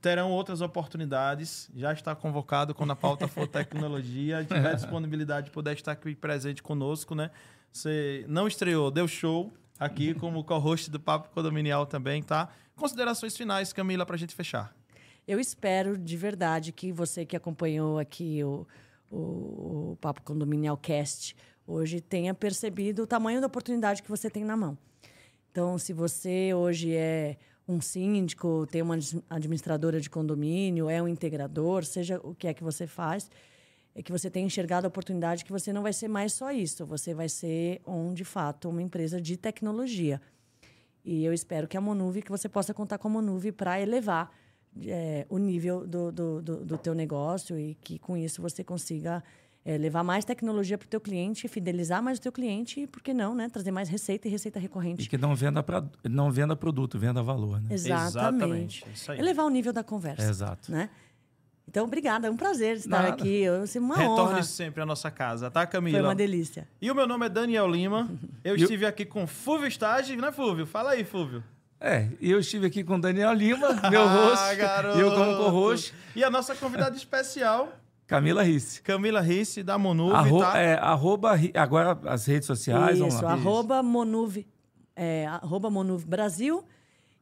Terão outras oportunidades. Já está convocado quando a pauta for tecnologia. Tiver disponibilidade de poder estar aqui presente conosco, né? Você não estreou, deu show aqui como co-host do Papo Condominial também, tá? Considerações finais, Camila, pra gente fechar. Eu espero de verdade que você que acompanhou aqui o, o, o Papo Condominial Cast hoje tenha percebido o tamanho da oportunidade que você tem na mão. Então, se você hoje é um síndico, tem uma admi- administradora de condomínio, é um integrador, seja o que é que você faz, é que você tenha enxergado a oportunidade que você não vai ser mais só isso, você vai ser um, de fato, uma empresa de tecnologia. E eu espero que a Monuve, que você possa contar com a Monuve para elevar é, o nível do, do, do, do teu negócio e que com isso você consiga é, levar mais tecnologia para o teu cliente, fidelizar mais o teu cliente e, por que não, né? Trazer mais receita e receita recorrente. E que não venda, pra, não venda produto, venda valor, né? Exatamente. Exatamente. Elevar o nível da conversa. É, exato. Né? Então, obrigada. É um prazer estar Nada. aqui. Eu, assim, uma Retorne honra. sempre à nossa casa, tá, Camila? Foi uma delícia. E o meu nome é Daniel Lima. Eu estive aqui com Fúvio Stage, né, Fúvio? Fala aí, Fúvio. É, e eu estive aqui com Daniel Lima, meu rosto. ah, eu como co-host. E a nossa convidada especial... Camila Risse. Camila Risse, da Monuve, Arro tá? É, arroba, agora as redes sociais. Isso, arroba Monuve, é, arroba Monuve Brasil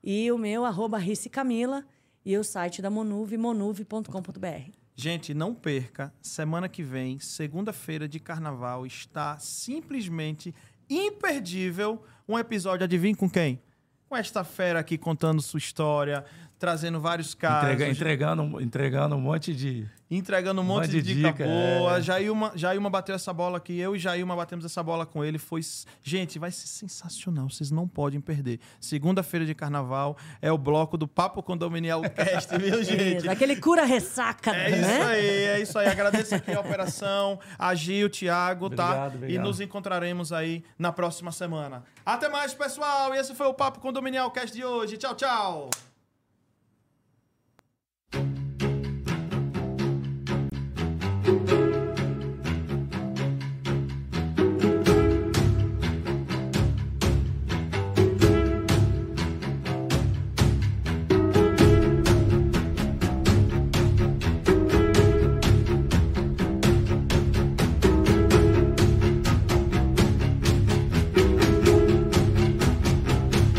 e o meu, arroba Risse Camila e o site da Monuve, monuve.com.br. Gente, não perca, semana que vem, segunda-feira de carnaval, está simplesmente imperdível um episódio, adivinha com quem? Com esta fera aqui contando sua história, trazendo vários casos. Entrega, entregando, entregando um monte de entregando um monte, de, de dica, dica boa. É. Jailma, Jailma bateu essa bola aqui, eu e Jailma batemos essa bola com ele. Foi. Gente, vai ser sensacional, vocês não podem perder. Segunda-feira de carnaval é o bloco do Papo Condominial Cast, viu, gente? É, aquele cura-ressaca, é né? É isso aí, é isso aí. Agradeço aqui a operação, a Gil, Thiago, tá? obrigado, tá? Obrigado. E nos encontraremos aí na próxima semana. Até mais, pessoal! E esse foi o Papo Condominial Cast de hoje. Tchau, tchau!